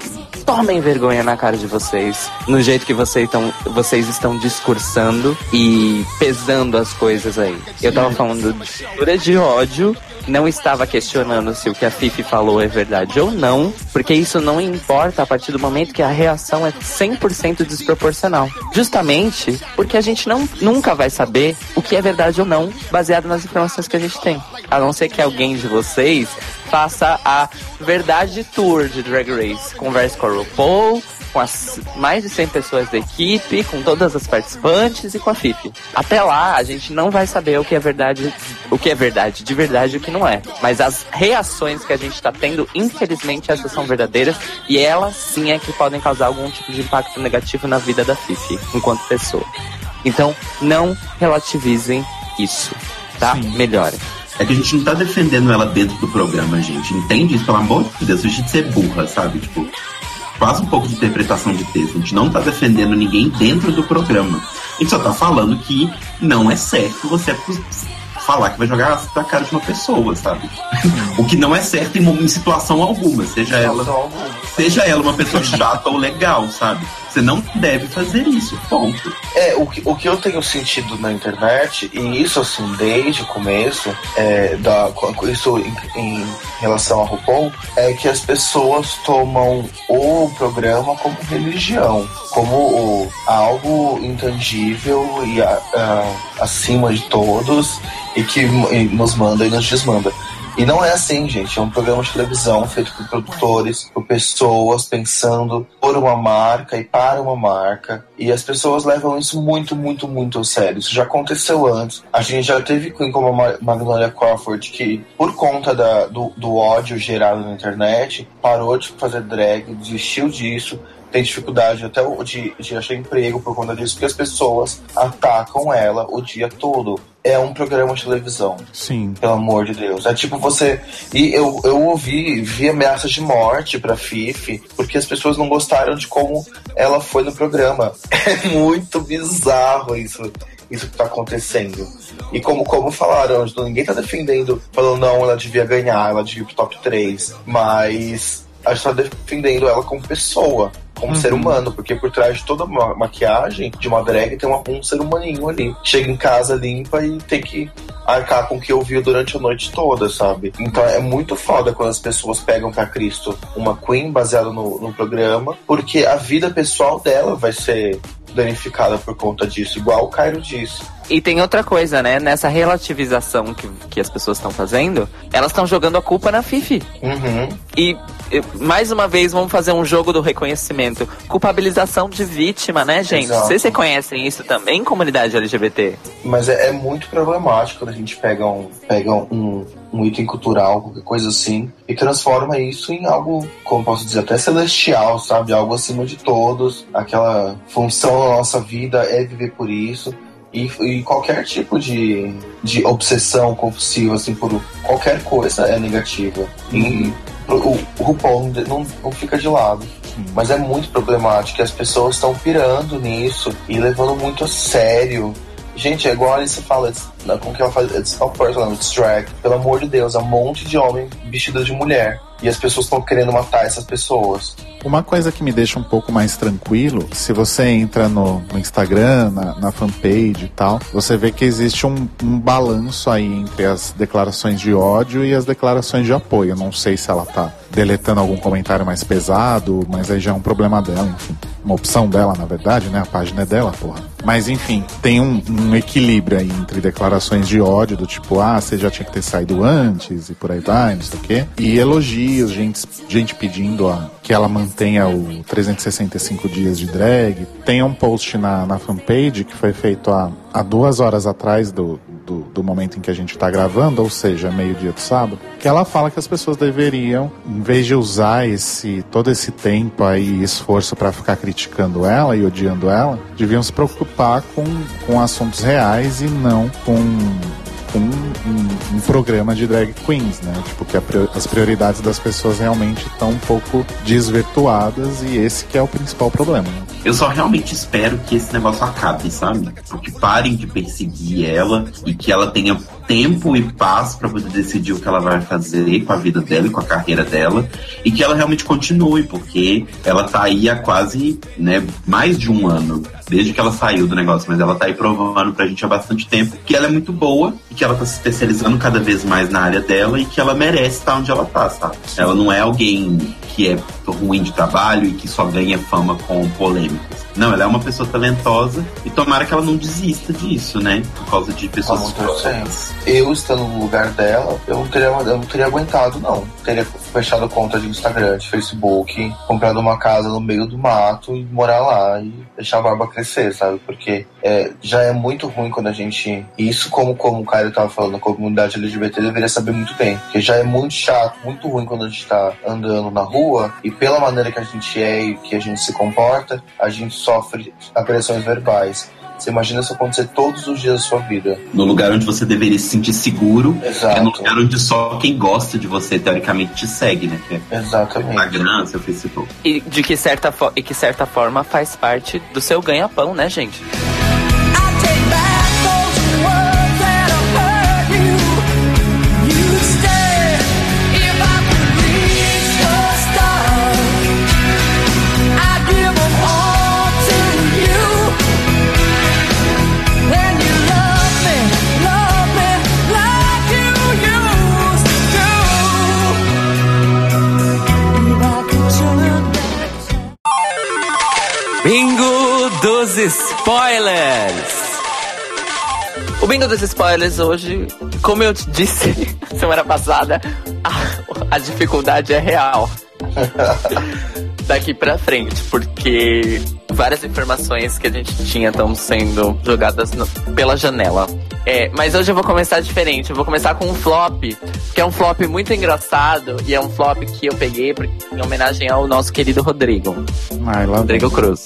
tomem vergonha na cara de vocês, no jeito que vocês estão, vocês estão discursando e pesando as coisas aí. Eu tava falando de cultura de ódio não estava questionando se o que a Fifi falou é verdade ou não, porque isso não importa a partir do momento que a reação é 100% desproporcional. Justamente porque a gente não, nunca vai saber o que é verdade ou não, baseado nas informações que a gente tem. A não ser que alguém de vocês faça a verdade tour de Drag Race. Converse com a RuPaul, com as mais de 100 pessoas da equipe, com todas as participantes e com a Fifi. Até lá, a gente não vai saber o que é verdade, o que é verdade de verdade e o que não é. Mas as reações que a gente está tendo, infelizmente, essas são verdadeiras e elas sim é que podem causar algum tipo de impacto negativo na vida da Fifi, enquanto pessoa. Então, não relativizem isso, tá? Melhorem. É que a gente não tá defendendo ela dentro do programa, gente. Entende isso? Pelo amor de Deus, a gente ser burra, sabe? Tipo, faz um pouco de interpretação de texto. A gente não tá defendendo ninguém dentro do programa. A gente só tá falando que não é certo você falar que vai jogar ácido na cara de uma pessoa, sabe? o que não é certo em, em situação alguma, seja ela, seja ela uma pessoa chata ou legal, sabe? Você não deve fazer isso, ponto. É, o que, o que eu tenho sentido na internet, e isso assim, desde o começo, é, da, isso em, em relação a RuPaul, é que as pessoas tomam o programa como religião, como o- algo intangível e a- a- acima de todos, e que nos manda e nos desmanda. E não é assim, gente. É um programa de televisão feito por produtores, por pessoas pensando por uma marca e para uma marca. E as pessoas levam isso muito, muito, muito a sério. Isso já aconteceu antes. A gente já teve Queen como a Ma- Magnolia Crawford, que por conta da- do, do ódio gerado na internet, parou de fazer drag, desistiu disso. Tem dificuldade até o- de, de achar emprego por conta disso, porque as pessoas atacam ela o dia todo. É um programa de televisão. Sim. Pelo amor de Deus. É tipo você. E eu, eu ouvi, vi ameaças de morte pra Fifi, porque as pessoas não gostaram de como ela foi no programa. É muito bizarro isso. Isso que tá acontecendo. E como, como falaram, ninguém tá defendendo, falando, não, ela devia ganhar, ela devia ir pro top 3. Mas a gente tá defendendo ela como pessoa, como ser humano, porque por trás de toda uma maquiagem de uma drag tem uma- um ser humaninho ali. Chega em casa limpa e tem que arcar com o que ouviu durante a noite toda, sabe? Então é muito foda quando as pessoas pegam pra Cristo uma Queen baseada no, no programa, porque a vida pessoal dela vai ser danificada por conta disso, igual o Cairo disse. E tem outra coisa, né? Nessa relativização que, que as pessoas estão fazendo, elas estão jogando a culpa na Fifi. Uhum. E, e, mais uma vez, vamos fazer um jogo do reconhecimento. Culpabilização de vítima, né, gente? Exato. Vocês reconhecem isso também, comunidade LGBT? Mas é, é muito problemático quando a gente pega um, pega um, um item cultural, qualquer coisa assim, e transforma isso em algo, como posso dizer, até celestial, sabe? Algo acima de todos. Aquela função da nossa vida é viver por isso. E, e qualquer tipo de, de obsessão compulsiva, assim, por qualquer coisa é negativa. E o, o RuPaul não, não fica de lado. Mas é muito problemático e as pessoas estão pirando nisso e levando muito a sério. Gente, é igual a Alice fala, na- como que ela faz? It's not personal, it's. Pelo amor de Deus, é um monte de homem vestido de mulher. E as pessoas estão querendo matar essas pessoas. Uma coisa que me deixa um pouco mais tranquilo, se você entra no, no Instagram, na, na fanpage e tal, você vê que existe um, um balanço aí entre as declarações de ódio e as declarações de apoio. Eu não sei se ela tá deletando algum comentário mais pesado, mas aí já é um problema dela, enfim. Uma opção dela, na verdade, né? A página é dela, porra. Mas enfim, tem um, um equilíbrio aí entre declarações de ódio, do tipo, ah, você já tinha que ter saído antes e por aí vai, não sei o quê. E elogios, gente, gente pedindo a, que ela mantenha o 365 dias de drag. Tem um post na, na fanpage que foi feito há, há duas horas atrás do, do, do momento em que a gente tá gravando, ou seja, meio-dia do sábado, que ela fala que as pessoas deveriam, em vez de usar esse todo esse tempo e esforço para ficar criticando ela e odiando ela, deviam se preocupar com, com assuntos reais e não com um, um programa de drag queens, né? Tipo, que as prioridades das pessoas realmente estão um pouco desvirtuadas e esse que é o principal problema. Né? Eu só realmente espero que esse negócio acabe, sabe? Que parem de perseguir ela e que ela tenha tempo e paz pra poder decidir o que ela vai fazer com a vida dela e com a carreira dela e que ela realmente continue, porque ela tá aí há quase, né, mais de um ano desde que ela saiu do negócio, mas ela tá aí provando pra gente há bastante tempo que ela é muito boa e que ela tá se especializando cada vez mais na área dela e que ela merece estar onde ela tá, sabe? Ela não é alguém que é ruim de trabalho e que só ganha fama com polêmicas. Não, ela é uma pessoa talentosa e tomara que ela não desista disso, né? Por causa de pessoas escrotas. Eu estando no lugar dela, eu não teria, eu não teria aguentado, não. Teria fechado conta de Instagram, de Facebook, comprado uma casa no meio do mato e morar lá e deixar a barba crescer, sabe? Porque é, já é muito ruim quando a gente. Isso, como, como o Caio tava falando, a comunidade LGBT deveria saber muito bem. Porque já é muito chato, muito ruim quando a gente tá andando na rua e pela maneira que a gente é e que a gente se comporta, a gente sofre agressões verbais. Você imagina isso acontecer todos os dias da sua vida. No lugar onde você deveria se sentir seguro, é no Exato. lugar onde só quem gosta de você, teoricamente, te segue, né? Que é o Exatamente. Instagram, seu Facebook. E de que certa, fo- e que certa forma faz parte do seu ganha-pão, né, gente? Spoilers! O bingo dos spoilers hoje, como eu te disse semana passada, a, a dificuldade é real. Daqui pra frente, porque várias informações que a gente tinha estão sendo jogadas no- pela janela. É, mas hoje eu vou começar diferente. Eu vou começar com um flop, que é um flop muito engraçado e é um flop que eu peguei em homenagem ao nosso querido Rodrigo. Ai, lá Rodrigo Cruz.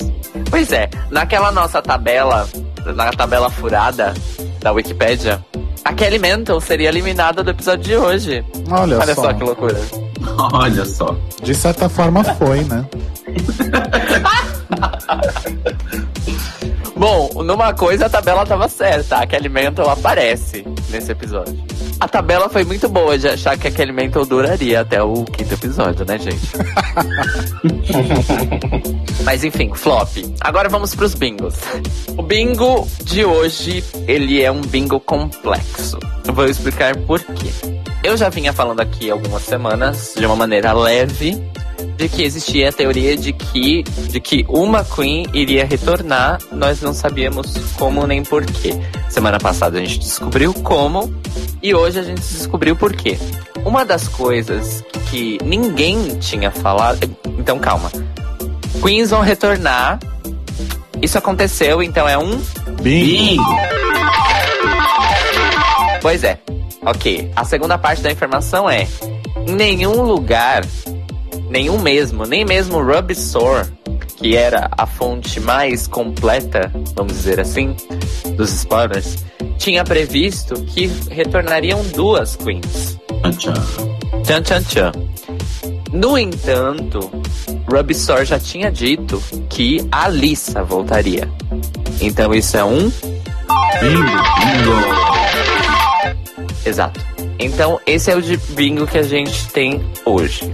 Pois é, naquela nossa tabela, na tabela furada da Wikipédia, a Kelly Mental seria eliminada do episódio de hoje. Olha, Olha só. só que loucura. Olha só. De certa forma foi, né? Bom, numa coisa a tabela tava certa, a Kelly Mental aparece nesse episódio. A tabela foi muito boa de achar que a Kelly Mental duraria até o quinto episódio, né, gente? Mas enfim, flop. Agora vamos pros bingos. O bingo de hoje, ele é um bingo complexo. Eu vou explicar por quê. Eu já vinha falando aqui algumas semanas, de uma maneira leve, de que existia a teoria de que, de que uma Queen iria retornar, nós não sabíamos como nem porquê. Semana passada a gente descobriu como, e hoje a gente descobriu por quê. Uma das coisas que ninguém tinha falado. Então calma. Queens vão retornar. Isso aconteceu, então é um. Bingo! Pois é. Ok. A segunda parte da informação é: em nenhum lugar, nenhum mesmo, nem mesmo Rubisor, que era a fonte mais completa, vamos dizer assim, dos spoilers, tinha previsto que retornariam duas queens. Tchan tchan tchan. No entanto, Rubisor já tinha dito que a Lisa voltaria. Então isso é um Bingo! Bingo! Exato. Então, esse é o de bingo que a gente tem hoje.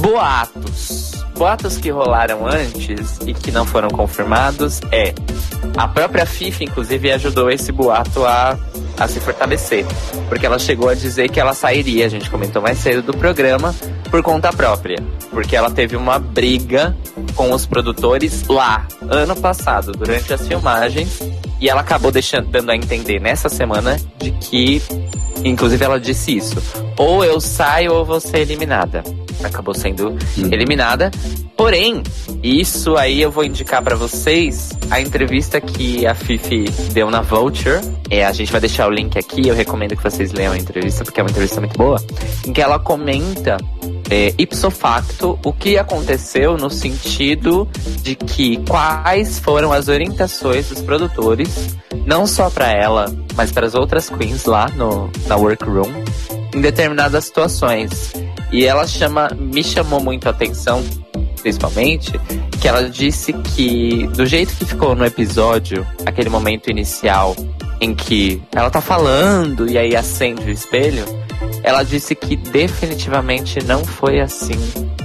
Boatos. Boatos que rolaram antes e que não foram confirmados é. A própria FIFA, inclusive, ajudou esse boato a, a se fortalecer. Porque ela chegou a dizer que ela sairia, a gente comentou mais cedo do programa, por conta própria. Porque ela teve uma briga com os produtores lá, ano passado, durante as filmagens. E ela acabou deixando, dando a entender nessa semana de que Inclusive ela disse isso. Ou eu saio ou vou ser eliminada. Acabou sendo eliminada. Porém, isso aí eu vou indicar pra vocês a entrevista que a Fifi deu na Vulture. É, a gente vai deixar o link aqui, eu recomendo que vocês leiam a entrevista, porque é uma entrevista muito boa. Em que ela comenta é, ipso facto o que aconteceu no sentido de que quais foram as orientações dos produtores, não só para ela, mas para as outras queens lá no, na workroom, em determinadas situações. E ela chama, me chamou muito a atenção, principalmente, que ela disse que do jeito que ficou no episódio, aquele momento inicial em que ela tá falando e aí acende o espelho, ela disse que definitivamente não foi assim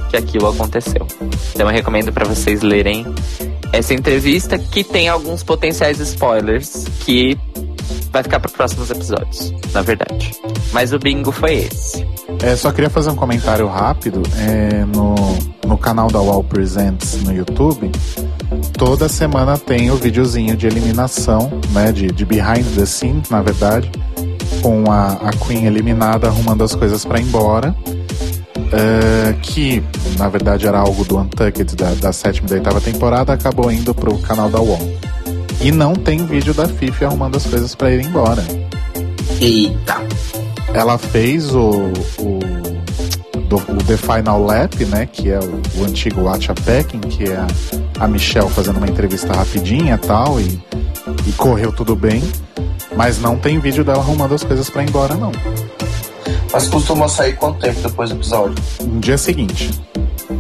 que aquilo aconteceu. Então eu recomendo para vocês lerem essa entrevista que tem alguns potenciais spoilers que vai ficar para próximos episódios, na verdade. Mas o bingo foi esse. É, só queria fazer um comentário rápido. É, no, no canal da Wall Presents no YouTube, toda semana tem o videozinho de eliminação, né? De, de behind the scenes, na verdade, com a, a Queen eliminada arrumando as coisas para ir embora. É, que na verdade era algo do Untucked da, da sétima e da oitava temporada, acabou indo pro canal da Wall. E não tem vídeo da Fifi arrumando as coisas para ir embora. Eita. Ela fez o, o, do- o The Final Lap, né? Que é o, o antigo Watcha Packing, que é a, a Michelle fazendo uma entrevista rapidinha e tal, e, e correu tudo bem. Mas não tem vídeo dela arrumando as coisas pra ir embora, não. Mas costuma sair quanto tempo depois do episódio? No dia seguinte,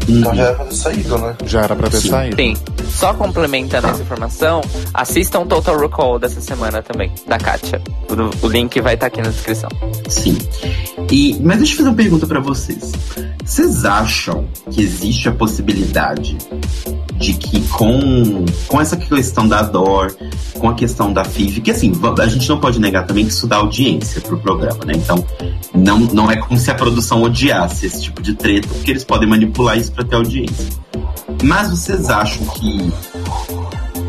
Então já era pra ter saído, né? já era pra ter Sim. saído. Sim. Só complementando essa informação, assistam Total Recall dessa semana também, da Katia. O, o link vai estar aqui na descrição. Sim. E, mas deixa eu fazer uma pergunta pra vocês. Vocês acham que existe a possibilidade de que com, com essa questão da Dor, com a questão da FIV, que assim, a gente não pode negar também que isso dá audiência pro programa, né? Então, não, não é como se a produção odiasse esse tipo de treta, porque eles podem manipular isso pra ter audiência. Mas vocês acham que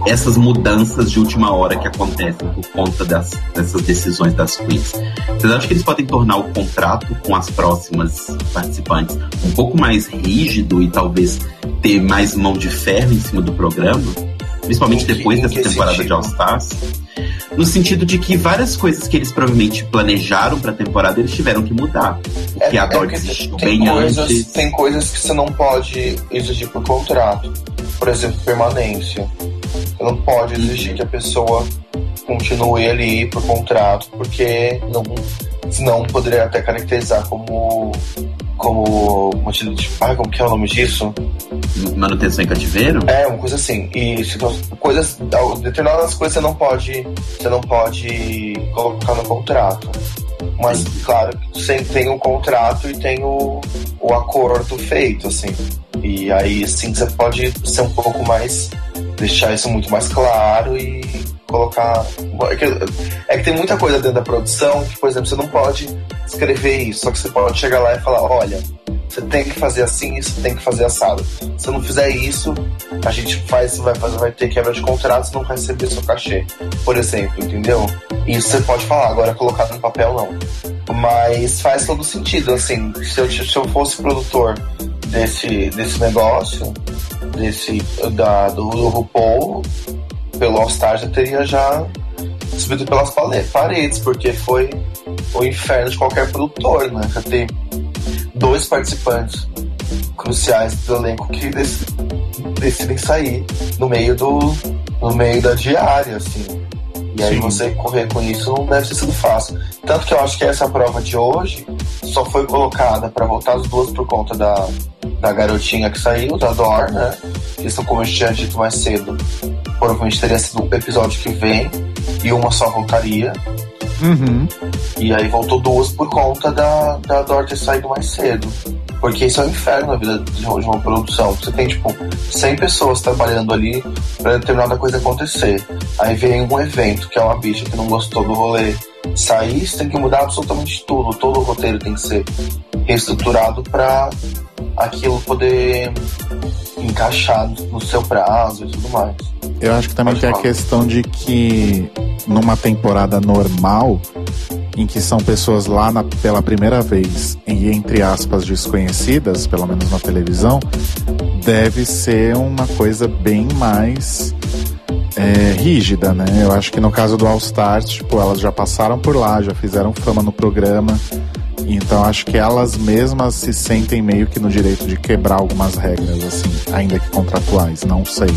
essas mudanças de última hora que acontecem por conta das, dessas decisões das queens, vocês acham que eles podem tornar o contrato com as próximas participantes um pouco mais rígido e talvez ter mais mão de ferro em cima do programa? Principalmente que- depois dessa temporada de sentido? All Stars? No sentido de que várias coisas que eles provavelmente planejaram pra temporada eles tiveram que mudar. Porque a Dor que desistiu tem bem coisas, antes. tem coisas que você não pode exigir por contrato. Por exemplo, permanência. Você não pode exigir que a pessoa continue ali por contrato, porque não, senão poderia até caracterizar como como motivo de ah, como que é o nome disso? Manutenção em cativeiro? É, uma coisa assim. E tu- coisas, determinadas coisas você não pode, você não pode colocar no contrato. Mas, claro, você tem o contrato e tem o, o acordo feito, assim. E aí, sim, você pode ser um pouco mais. Deixar isso muito mais claro e colocar. É que, é que tem muita coisa dentro da produção que, por exemplo, você não pode escrever isso, só que você pode chegar lá e falar: olha, você tem que fazer assim, isso tem que fazer assado. Se não fizer isso, a gente faz, vai vai ter quebra de contrato, você não vai receber seu cachê, por exemplo, entendeu? Isso você pode falar, agora colocado no papel não. Mas faz todo sentido, assim, se eu, se eu fosse produtor desse, desse negócio, desse da, do, do RuPaul, pelo All Star já teria já subido pelas paredes, porque foi o inferno de qualquer produtor, né? Já ter dois participantes cruciais do elenco que dec- decidem sair no meio do no meio da diária, assim. E aí Sim. você correr com isso não deve ter sido fácil. Tanto que eu acho que essa prova de hoje só foi colocada para voltar as duas por conta da, da garotinha que saiu, da Dor, né? Isso, como eu tinha dito mais cedo, provavelmente teria sido o episódio que vem e uma só voltaria. Uhum. E aí voltou duas por conta da, da ter saído mais cedo. Porque isso é um inferno na vida de uma, de uma produção. Você tem, tipo, 100 pessoas trabalhando ali pra determinada coisa acontecer. Aí vem um evento, que é uma bicha que não gostou do rolê. Sair, você tem que mudar absolutamente tudo. Todo o roteiro tem que ser reestruturado pra aquilo poder encaixar no seu prazo e tudo mais. Eu acho que também Pode tem a falar. questão de que numa temporada normal, em que são pessoas lá na- pela primeira vez e entre aspas desconhecidas, pelo menos na televisão, deve ser uma coisa bem mais é, rígida, né? Eu acho que no caso do All Stars, tipo, elas já passaram por lá, já fizeram fama no programa. Então acho que elas mesmas se sentem meio que no direito de quebrar algumas regras, assim, ainda que contratuais, não sei.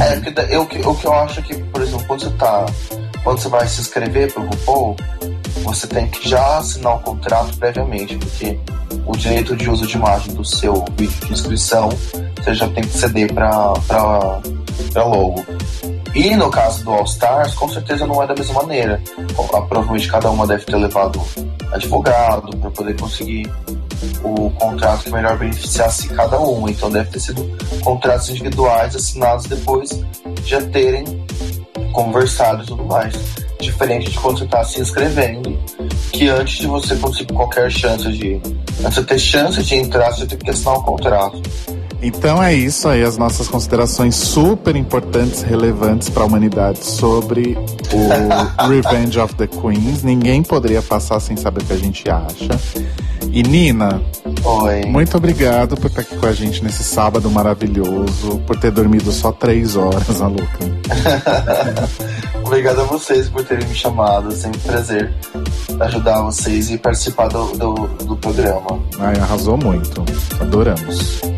É, porque da- eu, o que- que eu acho é que, por exemplo, quando você tá. Quando você vai se inscrever pro RuPaul, você tem que já assinar o contrato previamente, porque o direito de uso de imagem do seu vídeo de inscrição você já tem que ceder pra, pra, pra logo. E no caso do All Stars, com certeza não é da mesma maneira. Provavelmente cada uma deve ter levado advogado para poder conseguir o contrato que melhor beneficiasse cada um. Então deve ter sido contratos individuais assinados depois de já terem conversado e tudo mais. Diferente de quando você está se inscrevendo, que antes de você conseguir qualquer chance de. Antes de ter chance de entrar, você tem que assinar um contrato. Então é isso aí, as nossas considerações super importantes, relevantes para a humanidade sobre o Revenge of the Queens. Ninguém poderia passar sem saber o que a gente acha. E Nina, Oi. muito obrigado por estar aqui com a gente nesse sábado maravilhoso, por ter dormido só três horas, a Luca. Obrigado a vocês por terem me chamado. É sempre um prazer ajudar vocês e participar do, do, do programa. Ai, arrasou muito. Adoramos.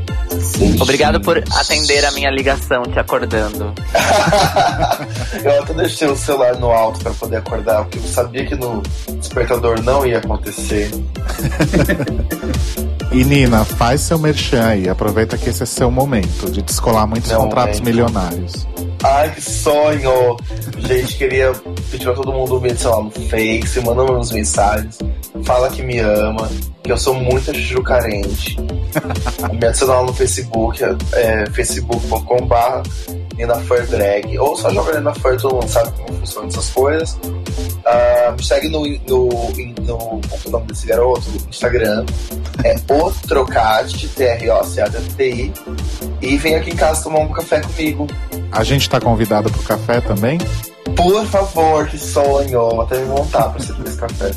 Obrigado por atender a minha ligação, te acordando. Eu até deixei o celular no alto para poder acordar, porque eu sabia que no despertador não ia acontecer. E Nina, faz seu merchan aí. Aproveita que esse é seu momento de descolar muitos Meu contratos momento. milionários. Ai, que sonho! Gente, queria pedir pra todo mundo me, sei lá, no Face, manda umas mensagens, fala que me ama, que eu sou muito chuchu carente. me adiciona lá no Facebook, é, facebook.com.br NinaFurDrag, ou só joga NinaFur, todo mundo sabe como funcionam essas coisas. Me segue no, no, no, é o nome desse garoto? No Instagram. É o Trocate, T-R-O-C-A-T-I. E vem aqui em casa tomar um café comigo. A gente tá convidado pro café também? Por favor, que sonho. Vou até me montar pra servir esse café.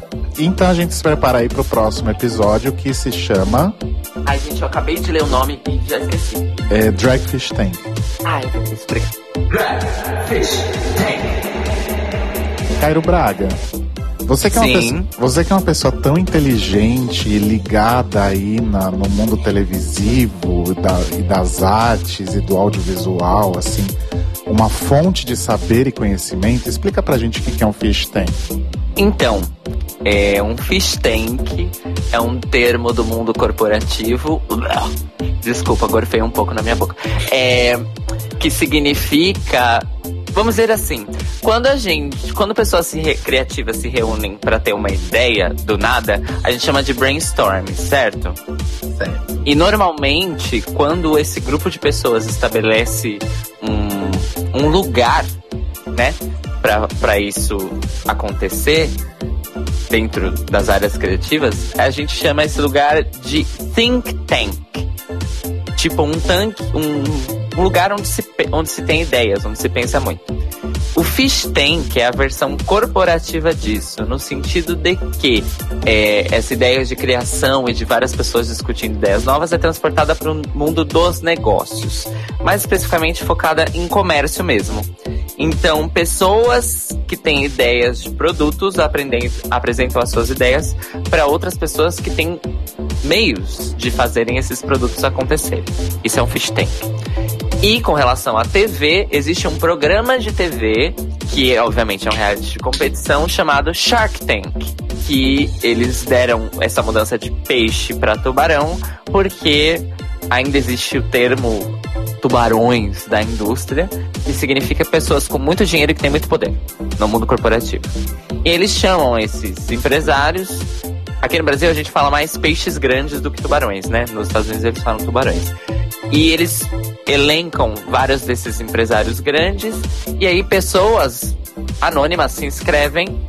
Então a gente se prepara aí pro próximo episódio que se chama Ai, gente, eu acabei de ler o nome e já esqueci. é, Dragfish Tank. Ai, Deus, obrigado. Cairo Braga. Você que, é uma pessoa, você que é uma pessoa tão inteligente e ligada aí na- no mundo televisivo da- e das artes e do audiovisual, assim, uma fonte de saber e conhecimento, explica pra gente o que que é um fish tank. Então, é um fish tank é um termo do mundo corporativo. Desculpa, gorfei um pouco na minha boca. É, que significa, vamos dizer assim, quando a gente, quando pessoas se re- criativas se reúnem para ter uma ideia do nada, a gente chama de brainstorm, certo? Certo. E normalmente, quando esse grupo de pessoas estabelece um, um lugar, né, para isso acontecer dentro das áreas criativas, a gente chama esse lugar de think tank. Tipo um tanque, um, um lugar onde se, onde se tem ideias, onde se pensa muito. O Fish Tank é a versão corporativa disso, no sentido de que é, essa ideia de criação e de várias pessoas discutindo ideias novas é transportada para o mundo dos negócios, mais especificamente focada em comércio mesmo. Então, pessoas que têm ideias de produtos apresentam as suas ideias para outras pessoas que têm meios de fazerem esses produtos acontecerem. Isso é um Fish Tank. E com relação à TV, existe um programa de TV, que obviamente é um reality de competição, chamado Shark Tank. Que eles deram essa mudança de peixe para tubarão, porque ainda existe o termo tubarões da indústria, que significa pessoas com muito dinheiro e que têm muito poder no mundo corporativo. E eles chamam esses empresários. Aqui no Brasil a gente fala mais peixes grandes do que tubarões, né? Nos Estados Unidos eles falam tubarões. E eles elencam vários desses empresários grandes e aí pessoas anônimas se inscrevem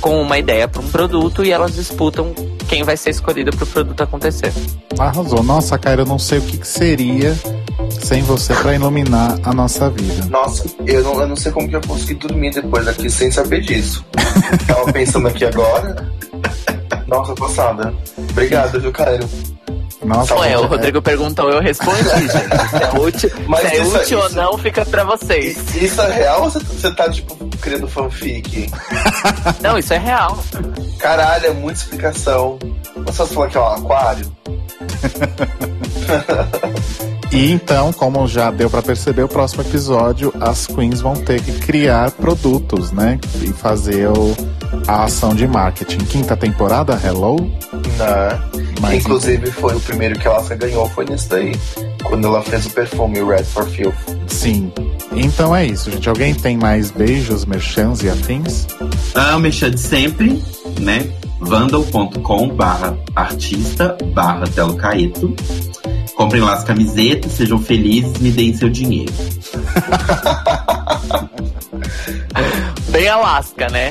com uma ideia para um produto e elas disputam quem vai ser escolhido para o produto acontecer. Arrasou. Nossa, cara, eu não sei o que, que seria sem você pra iluminar a nossa vida. Nossa, eu não, eu não sei como que eu consegui dormir depois daqui sem saber disso. Tava pensando aqui agora. Nossa, passada. Obrigado, viu, Caio? Nossa, Ué, o gente, Rodrigo perguntou, eu respondi, gente. Se é útil, Mas se é isso- útil ou isso- não, fica pra vocês. Isso é real ou você, tá, tipo, criando fanfic? Não, isso é real. Caralho, é muita explicação. Você falou que é um aquário? E então, como já deu pra perceber, o próximo episódio as queens vão ter que criar produtos, né? E fazer o- a ação de marketing. Quinta temporada, Hello? Né? Mas Inclusive foi o primeiro que ela ganhou, foi nesse daí. Quando ela fez o perfume Red for Filth. Sim. Então é isso, gente. Alguém tem mais beijos, merchans e afins? Ah, o Mexer de sempre, né? vandal.com barra artista barra Telo Caeto. Comprem lá as camisetas, sejam felizes, me deem seu dinheiro. Bem Alaska, né?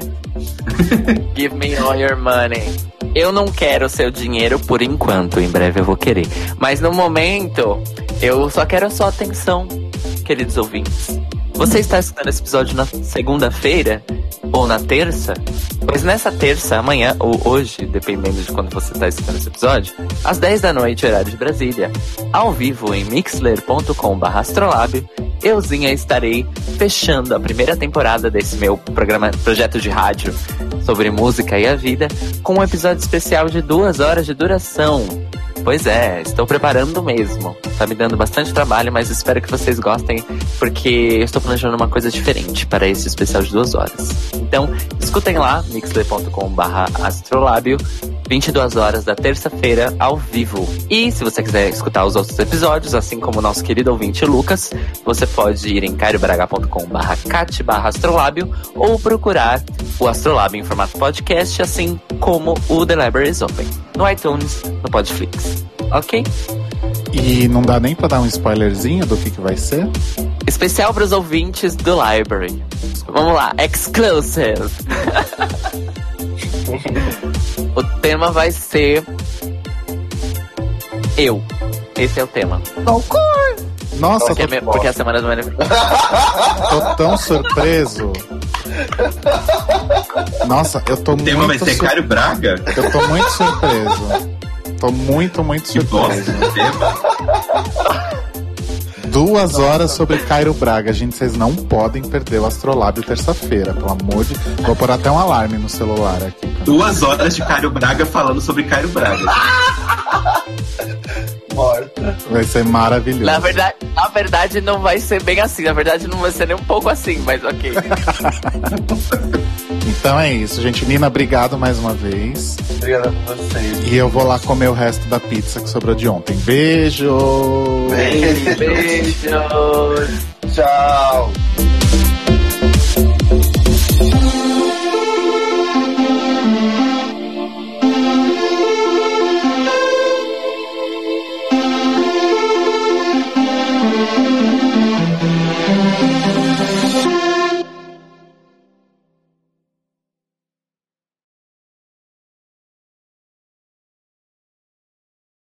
Give me all your money. Eu não quero seu dinheiro por enquanto, em breve eu vou querer. Mas no momento, eu só quero a sua atenção, queridos ouvintes. Você está escutando esse episódio na segunda-feira ou na terça? Pois nessa terça, amanhã ou hoje, dependendo de quando você está escutando esse episódio, às 10 da noite, horário de Brasília, ao vivo em mixler.com/astrolábio, euzinha estarei fechando a primeira temporada desse meu programa, projeto de rádio sobre música e a vida, com um episódio especial de duas horas de duração. Pois é, estou preparando mesmo. Tá me dando bastante trabalho, mas espero que vocês gostem, porque eu estou planejando uma coisa diferente para esse especial de duas horas. Então, escutem lá, mixler.com/astrolábio. 22 horas da terça-feira ao vivo. E se você quiser escutar os outros episódios, assim como o nosso querido ouvinte Lucas, você pode ir em cariobraga.com/barra cat/astrolábio ou procurar o Astrolábio em formato podcast, assim como o The Library is Open, no iTunes, no Podflix. Ok? E não dá nem pra dar um spoilerzinho do que, que vai ser? Especial para os ouvintes do Library. Vamos lá, exclusive. o tema vai ser eu. Esse é o tema. Nossa, Porque, é tô, me- porque é a semana do meu aniversário. tô tão surpreso. Nossa, eu tô O tema vai muito ser sur- Cário Braga? Eu tô muito surpreso. Tô muito, muito surpreso. tema. Duas horas sobre Cairo Braga. Gente, vocês não podem perder o Astrolábio terça-feira, pelo amor de Vou pôr até um alarme no celular aqui. Duas horas de Cário Braga falando sobre Cário Braga. morta. Vai ser maravilhoso. Na verdade, na verdade, não vai ser bem assim. Na verdade, não vai ser nem um pouco assim, mas ok. então é isso, gente. Nina, obrigado mais uma vez. Obrigada por vocês. E eu vou lá comer o resto da pizza que sobrou de ontem. Beijo! Beijo! Beijo. Tchau!